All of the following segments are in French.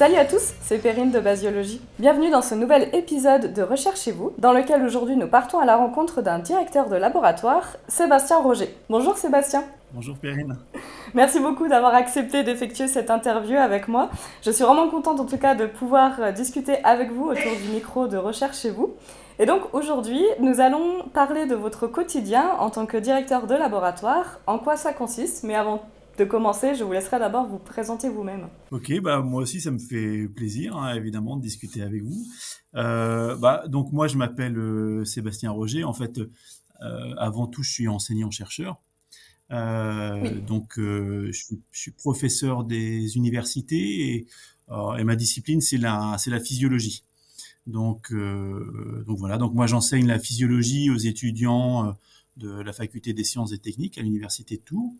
Salut à tous, c'est Perrine de Basiologie. Bienvenue dans ce nouvel épisode de Recherchez-vous, dans lequel aujourd'hui nous partons à la rencontre d'un directeur de laboratoire, Sébastien Roger. Bonjour Sébastien. Bonjour Perrine. Merci beaucoup d'avoir accepté d'effectuer cette interview avec moi. Je suis vraiment contente en tout cas de pouvoir euh, discuter avec vous autour du micro de Recherchez-vous. Et donc aujourd'hui, nous allons parler de votre quotidien en tant que directeur de laboratoire, en quoi ça consiste, mais avant de commencer, je vous laisserai d'abord vous présenter vous-même. Ok, bah moi aussi ça me fait plaisir hein, évidemment de discuter avec vous. Euh, bah, donc moi je m'appelle euh, Sébastien Roger. En fait, euh, avant tout je suis enseignant chercheur. Donc je suis, je, suis, professeur des universités et, et ma discipline c'est la c'est la physiologie. Donc donc voilà donc moi j'enseigne la physiologie aux étudiants de la faculté des sciences et techniques à l'université de Tours.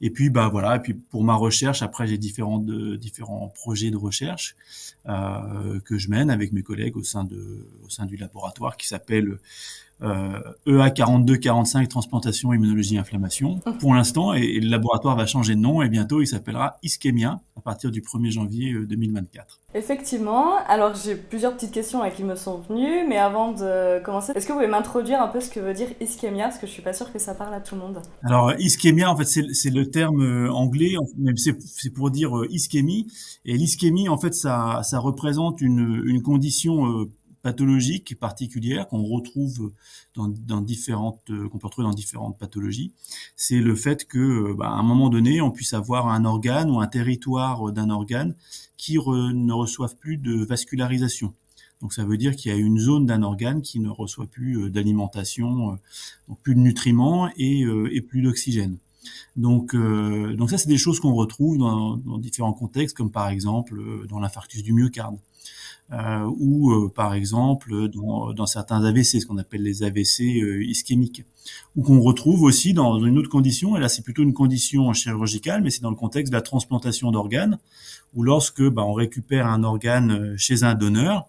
Et puis bah voilà, et puis pour ma recherche, après j'ai différents différents projets de recherche euh, que je mène avec mes collègues au sein de au sein du laboratoire qui s'appelle euh, EA 4245 transplantation immunologie inflammation mmh. pour l'instant et, le laboratoire va changer de nom et bientôt il s'appellera Ischemia à partir du 1er janvier 2024. Euh, Effectivement, alors j'ai plusieurs petites questions qui me sont venues mais avant de commencer, est-ce que vous pouvez m'introduire un peu ce que veut dire ischémia parce que je suis pas sûre que ça parle à tout le monde. Alors ischémia en fait c'est le terme euh, anglais même c'est pour dire ischémie et l'ischémie en fait ça ça représente une une condition pathologiques particulières qu'on retrouve dans, différentes euh, qu'on peut retrouver dans différentes pathologies, c'est le fait que euh, bah, à un moment donné, on puisse avoir un organe ou un territoire d'un organe qui ne reçoive plus de vascularisation. Donc ça veut dire qu'il y a une zone d'un organe qui ne reçoit plus euh, d'alimentation, donc plus de nutriments et, plus d'oxygène. Donc, ça, c'est des choses qu'on retrouve dans, différents contextes, comme par exemple dans l'infarctus du myocarde. Euh, ou euh, par exemple dans, dans, certains AVC, ce qu'on appelle les AVC euh, ischémiques, ou qu'on retrouve aussi dans une autre condition, et là c'est plutôt une condition chirurgicale, mais c'est dans le contexte de la transplantation d'organes, où lorsque bah, on récupère un organe chez un donneur,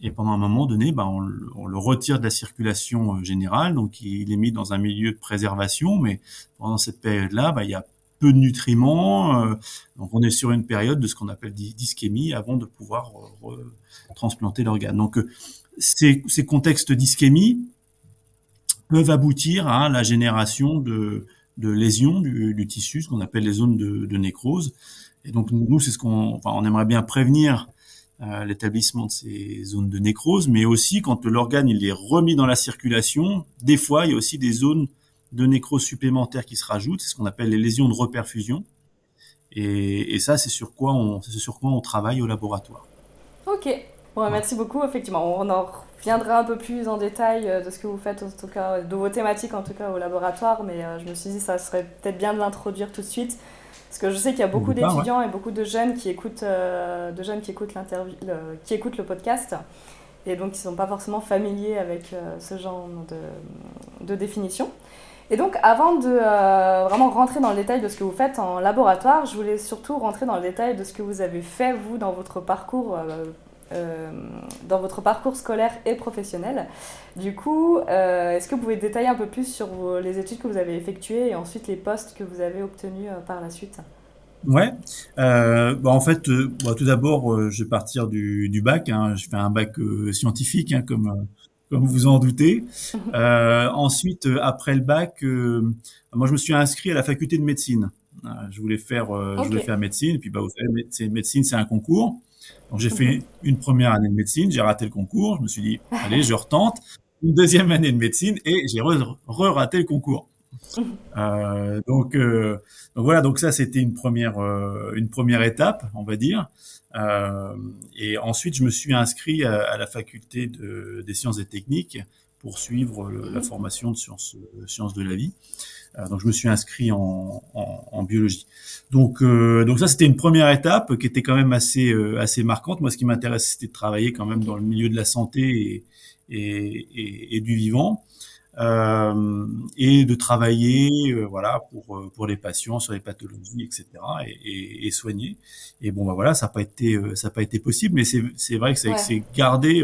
et pendant un moment donné, bah, on, on, le retire de la circulation générale, donc il est mis dans un milieu de préservation, mais pendant cette période-là, bah, il y a peu de nutriments. Euh, donc on est sur une période de ce qu'on appelle d'ischémie avant de pouvoir euh, transplanter l'organe. Donc euh, ces, contextes d'ischémie peuvent aboutir à la génération de, lésions du, tissu, ce qu'on appelle les zones de, nécrose. Et donc nous, c'est ce qu'on, enfin, on aimerait bien prévenir l'établissement de ces zones de nécrose, mais aussi quand l'organe il est remis dans la circulation, des fois il y a aussi des zones de nécrose supplémentaires qui se rajoutent, c'est ce qu'on appelle les lésions de reperfusion. Et, et ça, c'est sur quoi on, c'est sur quoi on travaille au laboratoire. Ok. Bon, merci beaucoup. Effectivement, on en reviendra un peu plus en détail euh, de ce que vous faites, en tout cas, de vos thématiques en tout cas au laboratoire. Mais euh, je me suis dit, ça serait peut-être bien de l'introduire tout de suite, parce que je sais qu'il y a beaucoup d'étudiants et beaucoup de jeunes qui écoutent, euh, de jeunes qui écoutent l'interview, qui écoutent le podcast, et donc qui ne sont pas forcément familiers avec ce genre de, de définition. Et donc, avant de euh, vraiment rentrer dans le détail de ce que vous faites en laboratoire, je voulais surtout rentrer dans le détail de ce que vous avez fait, vous, dans votre parcours, euh, euh, dans votre parcours scolaire et professionnel. Du coup, est-ce que vous pouvez détailler un peu plus sur les études que vous avez effectuées et ensuite les postes que vous avez obtenus par la suite? Ouais, bah en fait, bah, tout d'abord, je vais partir du, bac. Hein. Je fais un bac scientifique, hein, comme comme vous en doutez. Euh, ensuite, euh, après le bac, euh, moi je me suis inscrit à la faculté de médecine. Euh, je voulais faire, je voulais faire médecine. Et puis, bah, vous savez, médecine, c'est un concours. Donc, j'ai fait une première année de médecine, j'ai raté le concours. Je me suis dit, allez, je retente. Une deuxième année de médecine et j'ai re-raté le concours. Euh, donc, euh, donc, voilà, donc ça c'était une première euh, une première étape, on va dire. Euh, et ensuite, je me suis inscrit à, à la faculté de, des sciences et techniques pour suivre la mhm. formation de sciences sciences de la vie. donc je me suis inscrit en, en, en biologie. Donc donc ça c'était une première étape qui était quand même assez assez marquante. Moi, ce qui m'intéresse, c'était de travailler quand même dans le milieu de la santé et, et, et, et du vivant euh, et de travailler euh, voilà pour euh, pour les patients sur les pathologies etc et, et, et soigner et bon bah voilà ça n'a pas été euh, ça n'a pas été possible mais c'est c'est vrai que c'est c'est gardé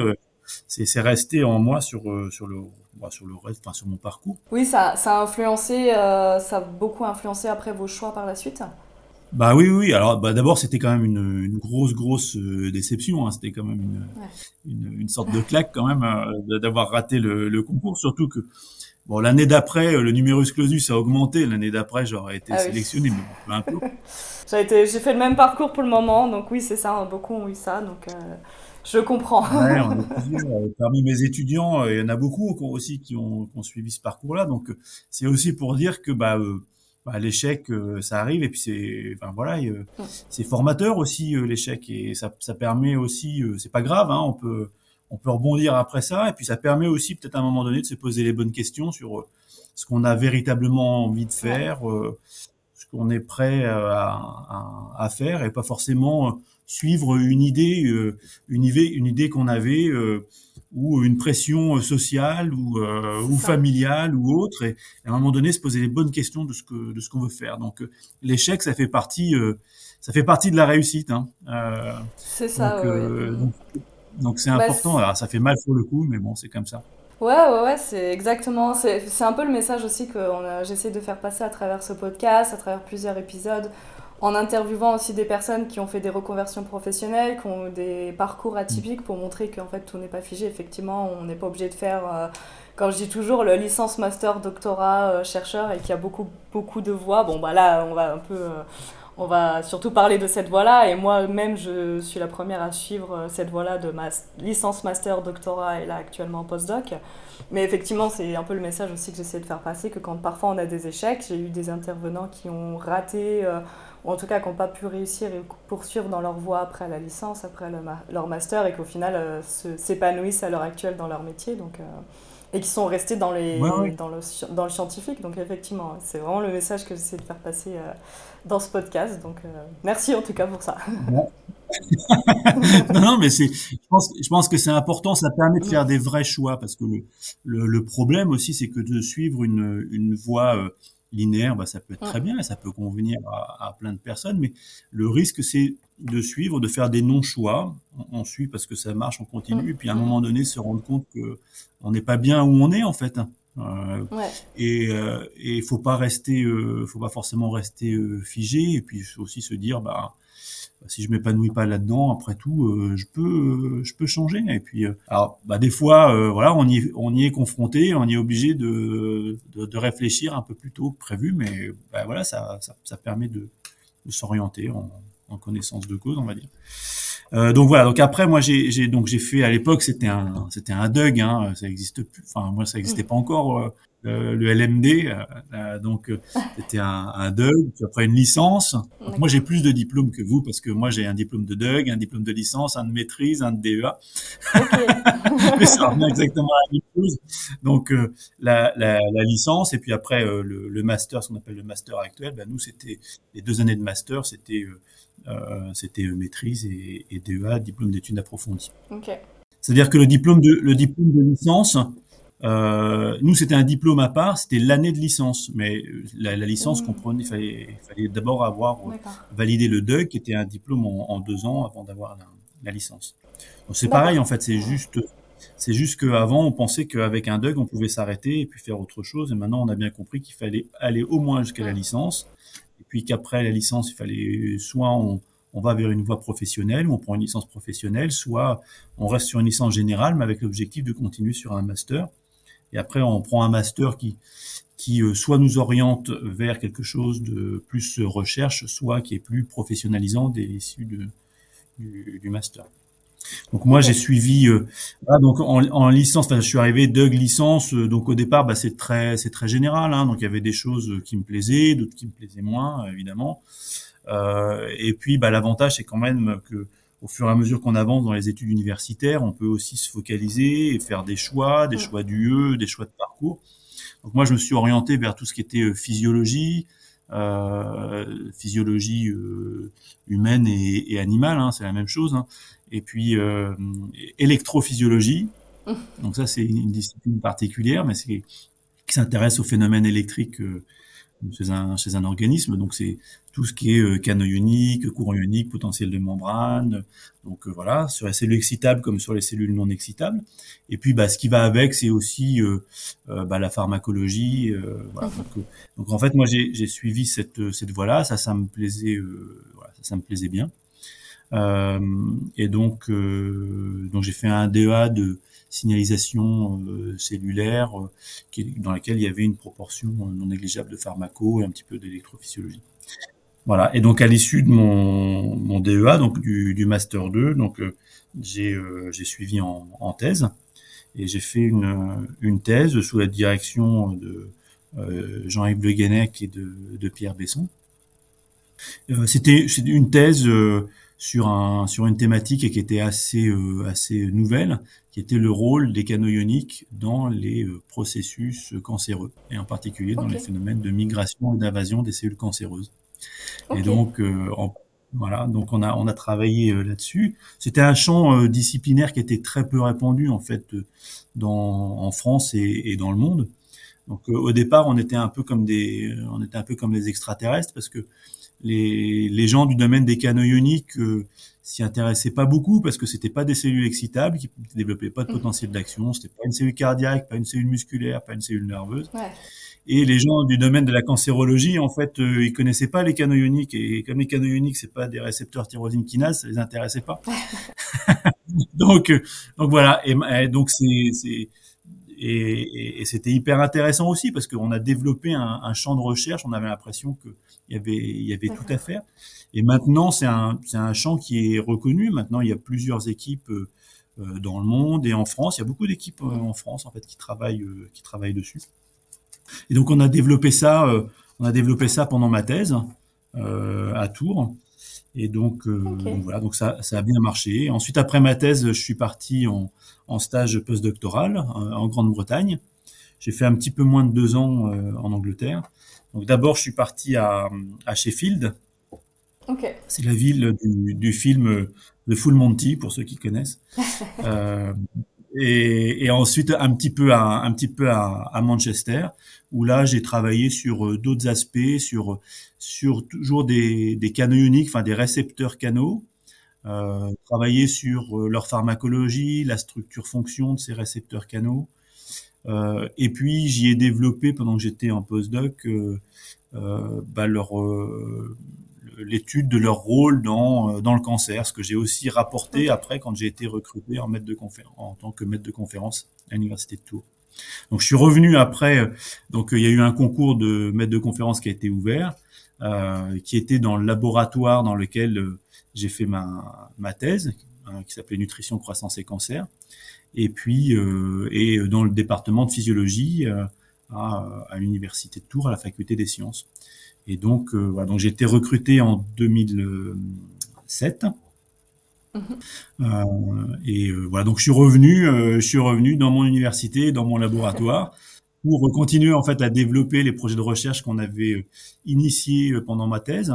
c'est resté en moi sur sur le bah, sur le reste, enfin sur mon parcours. Oui, ça, ça a influencé, ça a beaucoup influencé après vos choix par la suite. Bah oui, oui. Alors, bah, d'abord, c'était quand même une, une grosse, grosse euh, déception. Hein. C'était quand même une, une, une, sorte de claque quand même euh, d'avoir raté le, le, concours. Surtout que, bon, l'année d'après, le numerus clausus a augmenté. L'année d'après, j'aurais été ah sélectionné, mais un peu. j'ai été, j'ai fait le même parcours pour le moment, donc oui, c'est ça. Beaucoup ont eu ça, donc. Euh, je comprends. Ouais, on parmi mes étudiants, il y en a beaucoup aussi qui ont, qui ont suivi ce parcours-là. Donc, c'est aussi pour dire que bah, bah, l'échec, euh, ça arrive et puis c'est, enfin voilà, euh, c'est formateur aussi euh, l'échec et ça, ça permet aussi, c'est pas grave, hein, on peut, on peut rebondir après ça et puis ça permet aussi peut-être à un moment donné de se poser les bonnes questions sur ce qu'on a véritablement envie de faire, ce qu'on est prêt à, à, à, faire et pas forcément suivre une idée, une idée, une idée qu'on avait ou une pression euh, sociale ou, euh, ou familiale ou autre. Et, à un moment donné se poser les bonnes questions de ce que de ce qu'on veut faire. Donc euh, l'échec ça fait partie ça fait partie de la réussite hein. c'est ça donc c'est bah, important. alors ça fait mal sur le coup mais bon c'est comme ça. Ouais, ouais, ouais, c'est exactement. C'est un peu le message aussi que j'essaie de faire passer à travers ce podcast, à travers plusieurs épisodes en interviewant aussi des personnes qui ont fait des reconversions professionnelles, qui ont des parcours atypiques pour montrer qu'en fait tout n'est pas figé. Effectivement, on n'est pas obligé de faire, euh, comme je dis toujours, le licence, master, doctorat, euh, chercheur et qu'il y a beaucoup, beaucoup de voies. Bon, bah là, on va un peu. Euh, on va surtout parler de cette voie-là et moi-même je suis la première à suivre cette voie-là de ma licence, master, doctorat et là actuellement postdoc. Mais effectivement, c'est un peu le message aussi que j'essaie de faire passer que quand parfois on a des échecs, j'ai eu des intervenants qui ont raté ou en tout cas qui n'ont pas pu réussir et poursuivre dans leur voie après la licence, après leur master, et qu'au final euh, s'épanouissent à l'heure actuelle dans leur métier. Donc, euh, et qui sont restés dans, les, Dans, le, dans le scientifique. Donc effectivement, c'est vraiment le message que j'essaie de faire passer euh, dans ce podcast. Donc merci en tout cas pour ça. non, non, mais c'est, je pense, je pense que c'est important. Ça permet de faire des vrais choix parce que le, le, le problème aussi, c'est que de suivre une, une voie linéaire, bah, ça peut être très bien et ça peut convenir à, plein de personnes, mais le risque, c'est de suivre, de faire des non-choix. On, suit parce que ça marche, on continue, et puis à un moment donné, se rendre compte que on n'est pas bien où on est en fait. Hein. Euh, Et euh, il faut pas rester, euh, faut pas forcément rester euh, figé, et puis aussi se dire, bah si je m'épanouis pas là-dedans, après tout, euh, je peux, euh, je peux changer. Et puis, euh, alors, bah, des fois, voilà, on y, on y est confronté, on y est obligé de, de, de réfléchir un peu plus tôt que prévu, mais bah, voilà, ça, ça, ça, permet de, de s'orienter en, en, connaissance de cause, on va dire. Euh, donc voilà. Donc après, moi, j'ai donc j'ai fait à l'époque, c'était un c'était un DUG, hein, ça existe plus. Enfin, moi, ça n'existait pas encore euh, le LMD. Euh, euh, donc c'était un, un DUG, puis après une licence. Donc, moi j'ai plus de diplômes que vous parce que moi j'ai un diplôme de DUG, un diplôme de licence, un de maîtrise, un de DEA. Mais ça revient exactement à la même chose. Donc la, la, la, licence et puis après le, le, master, ce qu'on appelle le master actuel, ben, nous c'était les deux années de master, c'était euh, c'était maîtrise et, et, DEA, diplôme d'études approfondies. Okay. C'est-à-dire que le diplôme de le diplôme de licence, euh, nous, c'était un diplôme à part, c'était l'année de licence. Mais la, la licence mmh. comprenait, il fallait, fallait d'abord avoir validé le DEUC, qui était un diplôme en, en deux ans avant d'avoir la, la, licence. Donc c'est pareil, en fait, c'est juste, c'est juste qu'avant, on pensait qu'avec un DEUC, on pouvait s'arrêter et puis faire autre chose. Et maintenant, on a bien compris qu'il fallait aller au moins jusqu'à la licence. Et puis qu'après la licence, il fallait soit on, on va vers une voie professionnelle, on prend une licence professionnelle, soit on reste sur une licence générale, mais avec l'objectif de continuer sur un master. Et après, on prend un master qui, qui euh, soit nous oriente vers quelque chose de plus recherche, soit qui est plus professionnalisant des issues de, du, du master. Donc moi j'ai suivi euh, donc en, en licence, enfin, je suis arrivé Doug licence, euh, donc au départ bah, c'est très c'est très général, hein, donc il y avait des choses qui me plaisaient, d'autres qui me plaisaient moins évidemment. Euh, et puis bah, l'avantage c'est quand même que au fur et à mesure qu'on avance dans les études universitaires, on peut aussi se focaliser et faire des choix, des choix d'UE, des choix de parcours. Donc moi, je me suis orienté vers tout ce qui était euh, physiologie, euh, physiologie euh, humaine et, et animale, hein, c'est la même chose. Hein. Et puis euh, électrophysiologie. Donc ça, c'est une discipline particulière, mais c'est qui s'intéresse aux phénomènes électriques euh, chez un, chez un organisme. Donc c'est tout ce qui est euh, canaux ionique, courant ionique, potentiel de membrane. Donc euh, voilà, sur les cellules excitables comme sur les cellules non excitables. Et puis bah, ce qui va avec, c'est aussi euh, bah, la pharmacologie. Voilà. Donc, donc, en fait, moi j'ai suivi cette, cette voie-là. Ça, ça me plaisait, voilà, ça, ça me plaisait bien. et donc, donc j'ai fait un DEA de signalisation euh, cellulaire euh, dans laquelle il y avait une proportion euh, non négligeable de pharmaco et un petit peu d'électrophysiologie. Voilà. Et donc à l'issue de mon, mon DEA, donc du, du master 2, donc j'ai j'ai suivi en, en, thèse et j'ai fait une, une thèse sous la direction de Jean-Yves Le Guenec et de, de Pierre Besson. C'était une thèse sur un sur une thématique qui était assez assez nouvelle, qui était le rôle des canaux ioniques dans les euh, processus cancéreux, et en particulier dans les phénomènes de migration et d'invasion des cellules cancéreuses. Et donc, euh, voilà, donc on a on a travaillé euh, là-dessus. C'était un champ disciplinaire qui était très peu répandu en fait dans en France et, et dans le monde. Donc au départ, on était un peu comme des on était un peu comme des extraterrestres parce que les, les gens du domaine des canaux ioniques s'y intéressait pas beaucoup parce que c'était pas des cellules excitables qui développaient pas de mm. potentiel d'action, c'était pas une cellule cardiaque, pas une cellule musculaire, pas une cellule nerveuse. Ouais. Et les gens du domaine de la cancérologie, en fait, euh, ils connaissaient pas les canaux ioniques et comme les canaux ioniques c'est pas des récepteurs tyrosine kinase, ça les intéressait pas. donc euh, donc voilà et, donc c'est c'est et, et, c'était hyper intéressant aussi parce qu'on a développé un, un, champ de recherche, on avait l'impression qu'il y avait il y avait tout à faire. Et maintenant, c'est un, un champ qui est reconnu. Maintenant, il y a plusieurs équipes euh, euh, dans le monde et en France. Il y a beaucoup d'équipes euh, en France en fait qui travaillent qui travaillent dessus. Et donc on a développé ça, on a développé ça pendant ma thèse à Tours. Et donc, voilà, donc ça, ça a bien marché. Ensuite, après ma thèse, je suis parti en, en stage postdoctoral en Grande-Bretagne. J'ai fait un petit peu moins de deux ans en Angleterre. Donc d'abord, je suis parti à, à Sheffield, c'est la ville du, du, film The Full Monty, pour ceux qui connaissent. euh, et, et, ensuite un petit peu à, un petit peu à, à Manchester, où là j'ai travaillé sur euh, d'autres aspects, sur sur toujours des, des canaux uniques, enfin des récepteurs canaux, euh, travailler sur euh, leur pharmacologie, la structure-fonction de ces récepteurs canaux. Euh, et puis j'y ai développé pendant que j'étais en postdoc euh, euh bah, leur l'étude de leur rôle dans, euh, dans le cancer, ce que j'ai aussi rapporté après quand j'ai été recruté en, maître de conférence, en tant que maître de conférence à l'université de Tours. Donc je suis revenu après, euh, donc il y a eu un concours de maître de conférence qui a été ouvert, euh, qui était dans le laboratoire dans lequel euh, j'ai fait ma, ma thèse, hein, qui s'appelait Nutrition, croissance et cancer, et puis euh, et dans le département de physiologie à, à l'université de Tours, à la faculté des sciences. Et donc, euh, voilà, donc j'ai été recruté en 2007. Mhm. Euh, et euh, voilà, donc je suis revenu, je suis revenu dans mon université, dans mon laboratoire, pour continuer en fait à développer les projets de recherche qu'on avait initiés pendant ma thèse,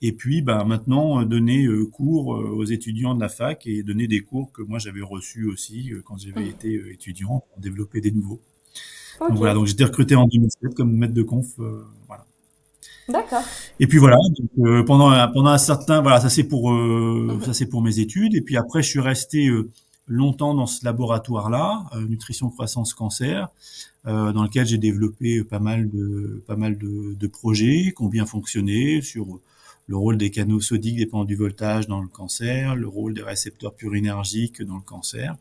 et puis bah, maintenant donner cours aux étudiants de la fac et donner des cours que moi j'avais reçus aussi quand j'avais mhm. été étudiant, pour développer des nouveaux. Donc voilà, donc j'étais recruté en 2007 comme maître de conf, voilà. D'accord. Et puis voilà, donc, euh, pendant pendant un certain voilà, ça c'est pour euh, mhm. ça c'est pour mes études et puis après je suis resté euh, longtemps dans ce laboratoire là, nutrition croissance cancer, dans lequel j'ai développé pas mal de pas mal de, de, projets qui ont bien fonctionné sur le rôle des canaux sodiques dépendant du voltage dans le cancer, le rôle des récepteurs purinergiques dans le cancer.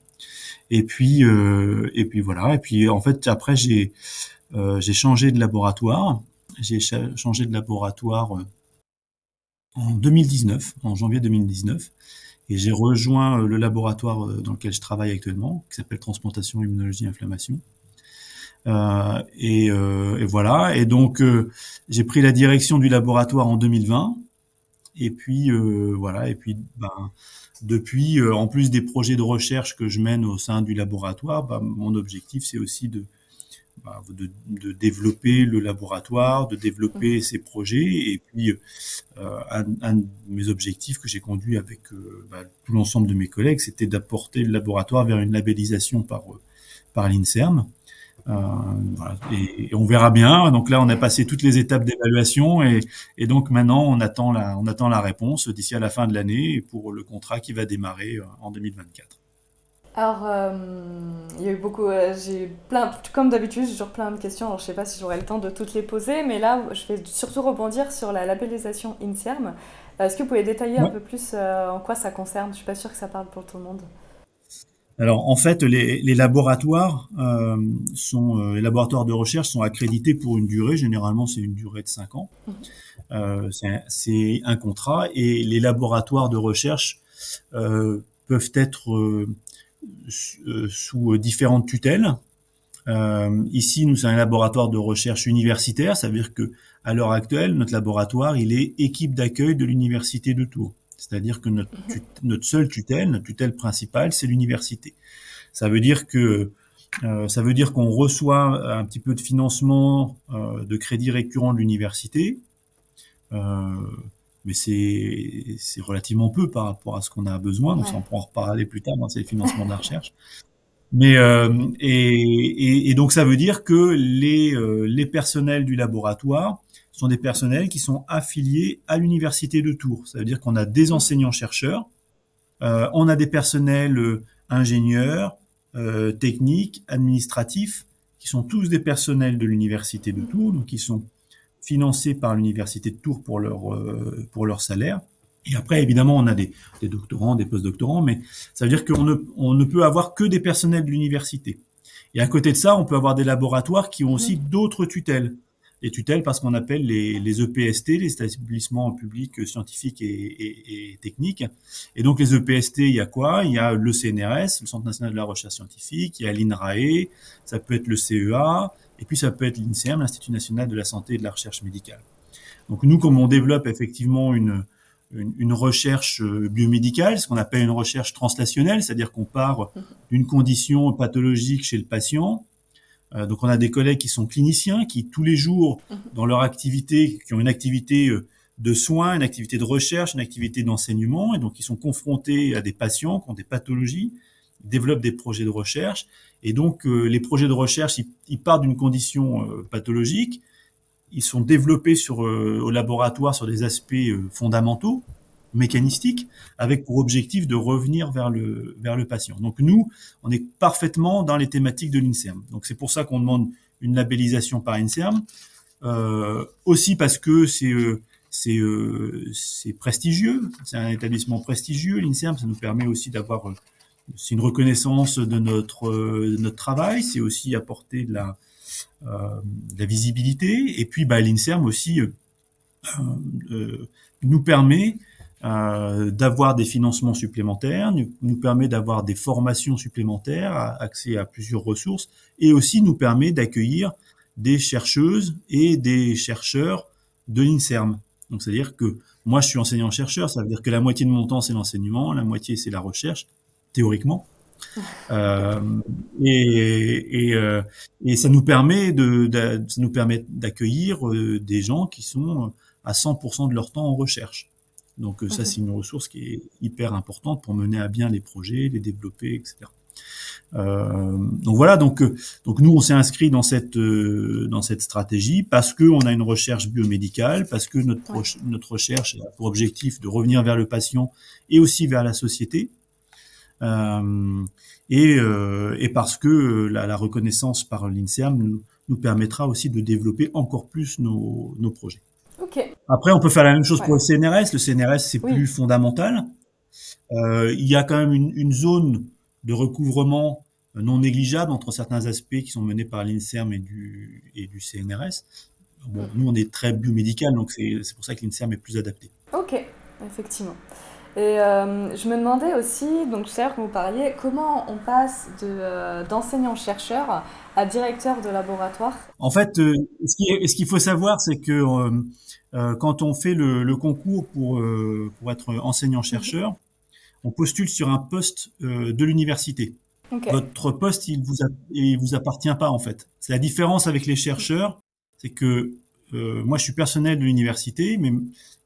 Et puis et puis voilà, et puis en fait après j'ai j'ai changé de laboratoire j'ai changé de laboratoire euh, en 2019, en janvier 2019, et j'ai rejoint euh, le laboratoire euh, dans lequel je travaille actuellement, qui s'appelle Transplantation, Immunologie, Inflammation. Euh, et, et, voilà. Et donc j'ai pris la direction du laboratoire en 2020. Et puis voilà. Et puis ben, depuis, en plus des projets de recherche que je mène au sein du laboratoire, ben, mon objectif c'est aussi de bah, de, de, développer le laboratoire, de développer ces projets. Et puis, euh, un, un, de mes objectifs que j'ai conduit avec euh, bah, tout l'ensemble de mes collègues, c'était d'apporter le laboratoire vers une labellisation par, par l'INSERM. voilà. et, on verra bien. Donc là, on a passé toutes les étapes d'évaluation et, et, donc maintenant, on attend la, on attend la réponse d'ici à la fin de l'année pour le contrat qui va démarrer en 2024. Alors, euh, il y a eu beaucoup. Euh, j'ai plein, comme d'habitude, j'ai toujours plein de questions. Alors, je ne sais pas si j'aurai le temps de toutes les poser, mais là, je vais surtout rebondir sur la labellisation INSERM. Est-ce que vous pouvez détailler un peu plus euh, en quoi ça concerne? Je ne suis pas sûre que ça parle pour tout le monde. Alors, en fait, les, les laboratoires sont les laboratoires de recherche sont accrédités pour une durée. Généralement, c'est une durée de 5 ans. Mmh. c'est un, un, contrat et les laboratoires de recherche peuvent être euh, sous différentes tutelles. Euh, ici, nous sommes un laboratoire de recherche universitaire, ça veut dire que à l'heure actuelle, notre laboratoire, il est équipe d'accueil de l'université de Tours. C'est-à-dire que notre, mhm. notre seule tutelle, notre tutelle principale, c'est l'université. Ça veut dire que euh, ça veut dire qu'on reçoit un petit peu de financement euh, de crédit récurrent de l'université. Mais c'est relativement peu par rapport à ce qu'on a besoin. Donc, on pourra en reparler plus tard, dans c'est le financement de la recherche. Mais euh, et, et, donc ça veut dire que les, euh, les personnels du laboratoire sont des personnels qui sont affiliés à l'université de Tours. Ça veut dire qu'on a des enseignants chercheurs, euh, on a des personnels euh, ingénieurs, euh, techniques, administratifs, qui sont tous des personnels de l'université de Tours, donc qui sont financés par l'université de Tours pour leur euh, pour leur salaire. Et après, évidemment, on a des, des doctorants, des postdoctorants, mais ça veut dire qu'on ne, on ne peut avoir que des personnels de l'université. Et à côté de ça, on peut avoir des laboratoires qui ont aussi d'autres tutelles. Les tutelles parce qu'on appelle les, les, EPST, les établissements publics scientifiques et, et, et, techniques. Et donc les EPST, il y a quoi? Il y a le CNRS, le Centre national de la recherche scientifique, il y a l'INRAE, ça peut être le CEA, et puis ça peut être l'INSERM, l'Institut national de la santé et de la recherche médicale. Donc nous, comme on développe effectivement une, une, recherche euh, biomédicale, ce qu'on appelle une recherche translationnelle, c'est-à-dire qu'on part d'une condition pathologique chez le patient. Euh, donc on a des collègues qui sont cliniciens, qui tous les jours, dans leur activité, qui ont une activité euh, de soins, une activité de recherche, une activité d'enseignement, et donc ils sont confrontés à des patients qui ont des pathologies, ils développent des projets de recherche, et donc, euh, les projets de recherche, ils, partent d'une condition pathologique, ils sont développés sur, euh, au laboratoire sur des aspects fondamentaux, mécanistiques, avec pour objectif de revenir vers le, vers le patient. Donc nous, on est parfaitement dans les thématiques de l'INSERM. Donc c'est pour ça qu'on demande une labellisation par INSERM, aussi parce que c'est c'est c'est prestigieux, c'est un établissement prestigieux, l'INSERM, ça nous permet aussi d'avoir c'est une reconnaissance de notre, euh, de notre travail, c'est aussi apporter de la, euh, de la visibilité. Et puis, bah, l'INSERM aussi euh, euh nous permet euh, d'avoir des financements supplémentaires, nous, nous permet d'avoir des formations supplémentaires, accès à plusieurs ressources, et aussi nous permet d'accueillir des chercheuses et des chercheurs de l'INSERM. Donc, c'est-à-dire que moi, je suis enseignant-chercheur, ça veut dire que la moitié de mon temps, c'est l'enseignement, la moitié, c'est la recherche, théoriquement. Euh, et, et, euh, et, ça nous permet de, de ça nous permet d'accueillir des gens qui sont à 100% de leur temps en recherche. Donc ça, c'est une ressource qui est hyper importante pour mener à bien les projets, les développer, etc. Euh, donc voilà, donc donc nous on s'est inscrit dans cette dans cette stratégie parce que on a une recherche biomédicale, parce que notre notre recherche a pour objectif de revenir vers le patient et aussi vers la société. Euh, et, euh, et, parce que euh, la, la reconnaissance par l'INSERM nous, nous, permettra aussi de développer encore plus nos, nos projets. Après, on peut faire la même chose pour le CNRS. Le CNRS, c'est plus fondamental. Euh, il y a quand même une, une, zone de recouvrement non négligeable entre certains aspects qui sont menés par l'INSERM et du, et du CNRS. Bon, nous, on est très biomédical, donc c'est pour ça que l'INSERM est plus adapté. Ok, effectivement. Et euh, je me demandais aussi, donc tout à l'heure que vous parliez, comment on passe euh, d'enseignant-chercheur à directeur de laboratoire? En fait, euh, ce qu'il faut savoir, c'est que euh, quand on fait le, le concours pour, pour être enseignant-chercheur, on postule sur un poste de l'université. Okay. Votre poste, il vous, a, il vous appartient pas en fait. C'est la différence avec les chercheurs, c'est que moi, je suis personnel de l'université, mais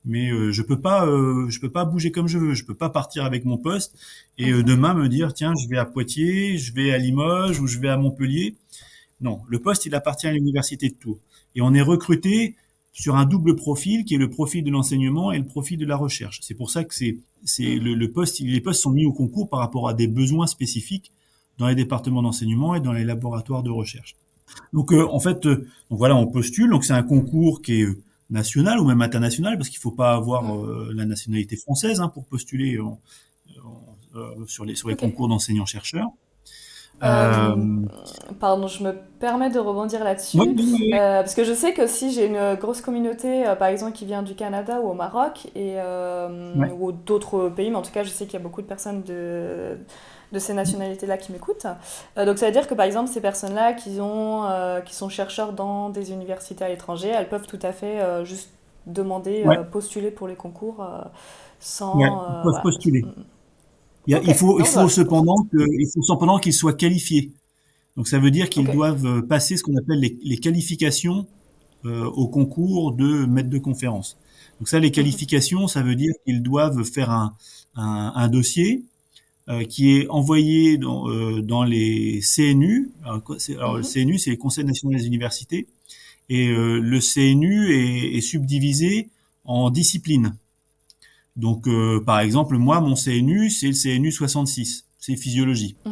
mais euh, je peux pas euh, je peux pas bouger comme je veux je peux pas partir avec mon poste et euh, demain me dire tiens je vais à Poitiers je vais à Limoges ou je vais à Montpellier Non, le poste, il appartient à l'université de Tours. Et on est recruté sur un double profil qui est le profil de l'enseignement et le profil de la recherche. C'est pour ça que c'est, c'est le, le, poste, les postes sont mis au concours par rapport à des besoins spécifiques dans les départements d'enseignement et dans les laboratoires de recherche. Donc euh, en fait, euh, donc voilà, on postule. Donc c'est un concours qui est euh, national ou même international parce qu'il faut pas avoir euh, la nationalité française hein, pour postuler sur les sur les okay. concours d'enseignants chercheurs. Euh, pardon, je me permets de rebondir là-dessus. Oui, oui, oui. euh, parce que je sais que si j'ai une grosse communauté, euh, par exemple, qui vient du Canada ou au Maroc, et, ou d'autres pays, mais en tout cas, je sais qu'il y a beaucoup de personnes de, de ces nationalités-là qui m'écoutent. Donc ça veut dire que, par exemple, ces personnes-là qui, ont, qui sont chercheurs dans des universités à l'étranger, elles peuvent tout à fait juste demander, postuler pour les concours sans... Ouais, ils peuvent postuler. Il, okay. il, faut, il faut cependant que, il faut cependant qu'ils soient qualifiés. Donc ça veut dire qu'ils okay. doivent euh, passer ce qu'on appelle les, les qualifications euh, au concours de maître de conférence. Donc ça, les mhm. qualifications, ça veut dire qu'ils doivent faire un, un, un dossier euh, qui est envoyé dans, euh, dans les CNU. Alors, alors le mhm. CNU, c'est les Conseils nationaux des universités, et euh, le CNU est, est subdivisé en disciplines. Donc, euh, par exemple, moi, mon CNU, c'est le CNU 66, c'est physiologie. Mmh.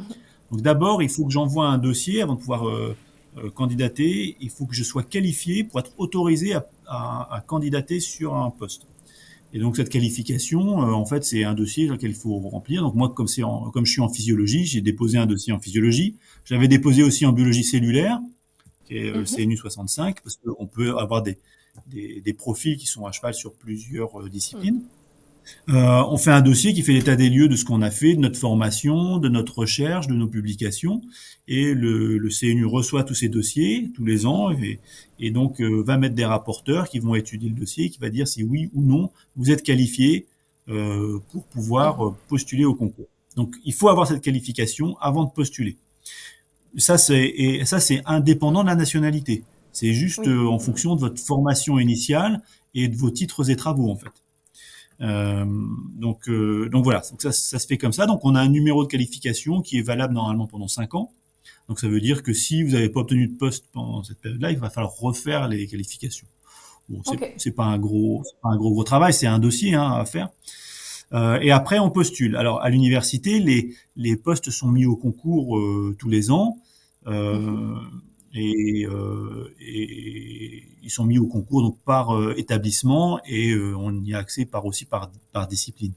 Donc, d'abord, il faut que j'envoie un dossier avant de pouvoir euh, euh, candidater. Il faut que je sois qualifié pour être autorisé à, à, à candidater sur un poste. Et donc, cette qualification, euh, en fait, c'est un dossier dans lequel il faut remplir. Donc, moi, comme, en, comme je suis en physiologie, j'ai déposé un dossier en physiologie. J'avais déposé aussi en biologie cellulaire, qui est mmh. le CNU 65, parce qu'on peut avoir des, des, des, profils qui sont à cheval sur plusieurs disciplines. Mmh. Euh, on fait un dossier qui fait l'état des lieux de ce qu'on a fait, de notre formation, de notre recherche, de nos publications, et le, le CNU reçoit tous ces dossiers tous les ans et, et donc euh, va mettre des rapporteurs qui vont étudier le dossier, qui va dire si oui ou non vous êtes qualifié euh, pour pouvoir euh, postuler au concours. Donc il faut avoir cette qualification avant de postuler. Ça c'est et ça c'est indépendant de la nationalité. C'est juste oui. Euh, en fonction de votre formation initiale et de vos titres et travaux en fait. Euh, donc, euh, donc voilà, donc ça, ça se fait comme ça. Donc on a un numéro de qualification qui est valable normalement pendant 5 ans. Donc ça veut dire que si vous n'avez pas obtenu de poste pendant cette période-là, il va falloir refaire les qualifications. Bon, c'est okay. pas un gros, pas un gros gros travail, c'est un dossier hein, à faire. Euh, et après on postule. Alors à l'université, les les postes sont mis au concours euh, tous les ans. Euh, mm-hmm et, euh, et, ils sont mis au concours donc par euh, établissement et euh, on y a accès par aussi par, par discipline.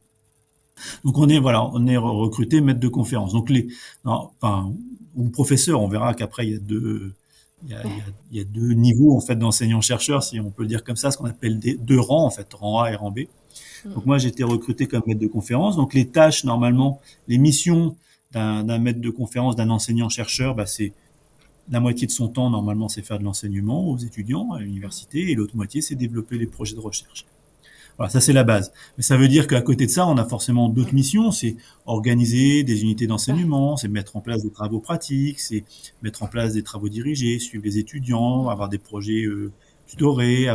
Donc on est voilà, on est recruté maître de conférence. Donc les, non, enfin ou professeur, on verra qu'après il y a deux il y, a, il y a, deux niveaux en fait d'enseignants-chercheurs, si on peut le dire comme ça, ce qu'on appelle des, deux rangs en fait, rang A et rang B. Donc moi j'ai été recruté comme maître de conférence. Donc les tâches normalement, les missions d'un maître de conférence, d'un enseignant-chercheur, bah, c'est la moitié de son temps, normalement, c'est faire de l'enseignement aux étudiants à l'université, et l'autre moitié, c'est développer les projets de recherche. Voilà, ça c'est la base. Mais ça veut dire qu'à côté de ça, on a forcément d'autres missions. C'est organiser des unités d'enseignement, c'est mettre en place des travaux pratiques, c'est mettre en place des travaux dirigés, suivre les étudiants, avoir des projets euh, tutorés.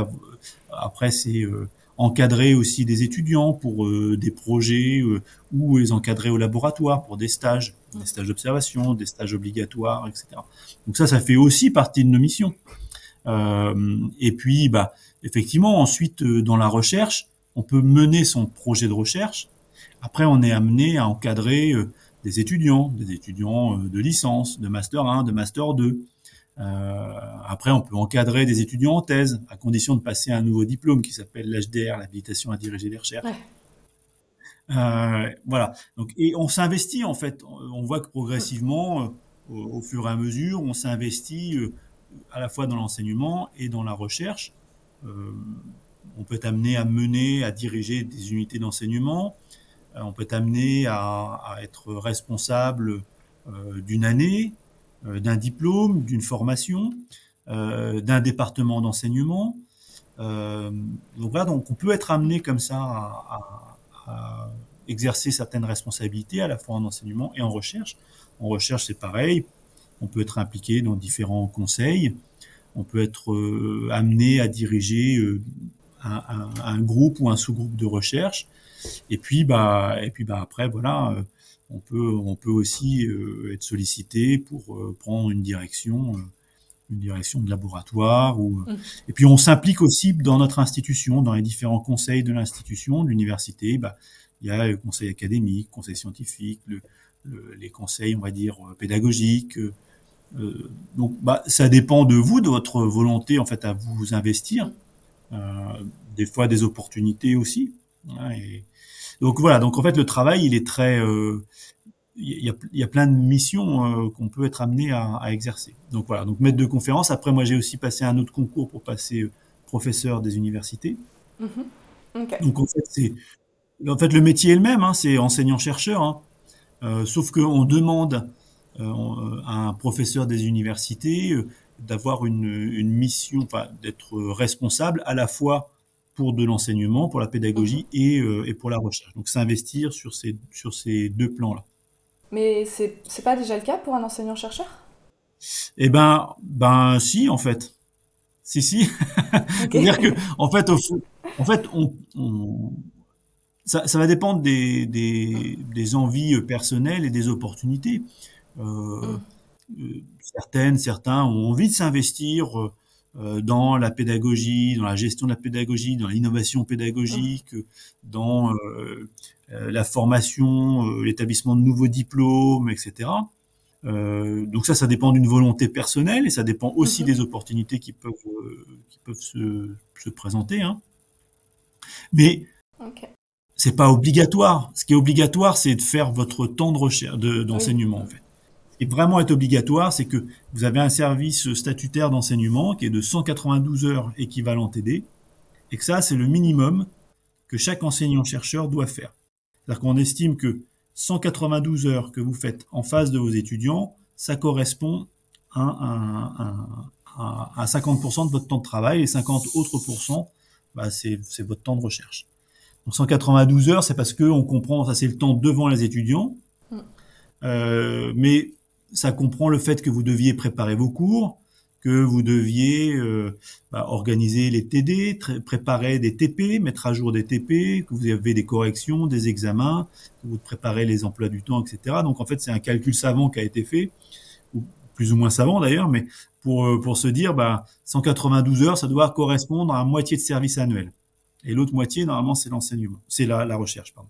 Après, c'est euh, encadrer aussi des étudiants pour euh, des projets euh, ou les encadrer au laboratoire pour des stages, des stages d'observation, des stages obligatoires, etc. Donc ça, ça fait aussi partie de nos missions. Euh, et puis, bah, effectivement, ensuite, euh, dans la recherche, on peut mener son projet de recherche. Après, on est amené à encadrer euh, des étudiants, des étudiants de licence, de master 1, de master 2. Euh, après, on peut encadrer des étudiants en thèse, à condition de passer un nouveau diplôme qui s'appelle l'HDR, l'habilitation à diriger des recherches. Ouais. Euh, voilà. Donc, et on s'investit en fait. On voit que progressivement, euh, au, fur et à mesure, on s'investit euh, à la fois dans l'enseignement et dans la recherche. Euh, on peut être amené à mener, à diriger des unités d'enseignement. on peut être amené à, à être responsable d'une année, d'un diplôme, d'une formation, euh, d'un département d'enseignement. Euh, donc voilà, donc on peut être amené comme ça à, à, à, exercer certaines responsabilités à la fois en enseignement et en recherche. En recherche, c'est pareil. On peut être impliqué dans différents conseils. On peut être euh, amené à diriger euh, un, un, un, groupe ou un sous-groupe de recherche. Et puis, bah, et puis, bah après, voilà, on peut, on peut aussi euh, être sollicité pour euh, prendre une direction une direction de laboratoire. Ou... Mmh. Et puis on s'implique aussi dans notre institution, dans les différents conseils de l'institution, de l'université. Bah, il y a le conseil académique, conseil scientifique, le, les conseils, on va dire, pédagogiques. Euh, donc, bah, ça dépend de vous, de votre volonté en fait à vous investir. Euh, des fois, des opportunités aussi. Hein, et... Donc voilà. Donc en fait, le travail, il est très euh, il y, a, il y a, plein de missions euh, qu'on peut être amené à, à, exercer. Donc voilà, donc maître de conférence. Après, moi, j'ai aussi passé un autre concours pour passer euh, professeur des universités. Mm-hmm. Donc en fait, c'est en fait le métier est le même, hein, c'est enseignant-chercheur. Hein. Euh, sauf qu'on demande à un professeur des universités d'avoir une, une, mission, enfin d'être responsable à la fois pour de l'enseignement, pour la pédagogie et, et pour la recherche. Donc s'investir sur ces, sur ces deux plans-là. Mais c'est c'est pas déjà le cas pour un enseignant-chercheur? Eh ben, ben si, en fait. Si, si. C'est-à-dire que, en fait, au, en fait, on, on ça, ça, va dépendre des, des, des, envies personnelles et des opportunités. Euh, mm. euh certaines, certains ont envie de s'investir euh, dans la pédagogie, dans la gestion de la pédagogie, dans l'innovation pédagogique, dans euh, euh, la formation, euh, l'établissement de nouveaux diplômes, etc. Euh, donc ça, ça dépend d'une volonté personnelle et ça dépend aussi mhm. des opportunités qui peuvent, qui peuvent se, se présenter. Hein. Mais okay. c'est pas obligatoire. Ce qui est obligatoire, c'est de faire votre temps de recherche, d'enseignement en fait. Est vraiment est obligatoire, c'est que vous avez un service statutaire d'enseignement qui est de 192 heures équivalent TD, et que ça, c'est le minimum que chaque enseignant-chercheur doit faire. C'est-à-dire qu'on estime que 192 heures que vous faites en face de vos étudiants, ça correspond à, à, 50% de votre temps de travail et 50 autres pourcents, bah c'est votre temps de recherche. Donc 192 heures, c'est parce que on comprend, ça c'est le temps devant les étudiants, mm. euh, mais ça comprend le fait que vous deviez préparer vos cours, que vous deviez euh, bah, organiser les TD, préparer des TP, mettre à jour des TP, que vous avez des corrections, des examens, que vous préparez les emplois du temps, etc. Donc en fait, c'est un calcul savant qui a été fait, ou plus ou moins savant d'ailleurs, mais pour, euh, pour se dire, bah, 192 heures, ça doit correspondre à moitié de service annuel. Et l'autre moitié, normalement, c'est l'enseignement, c'est la, la recherche, pardon.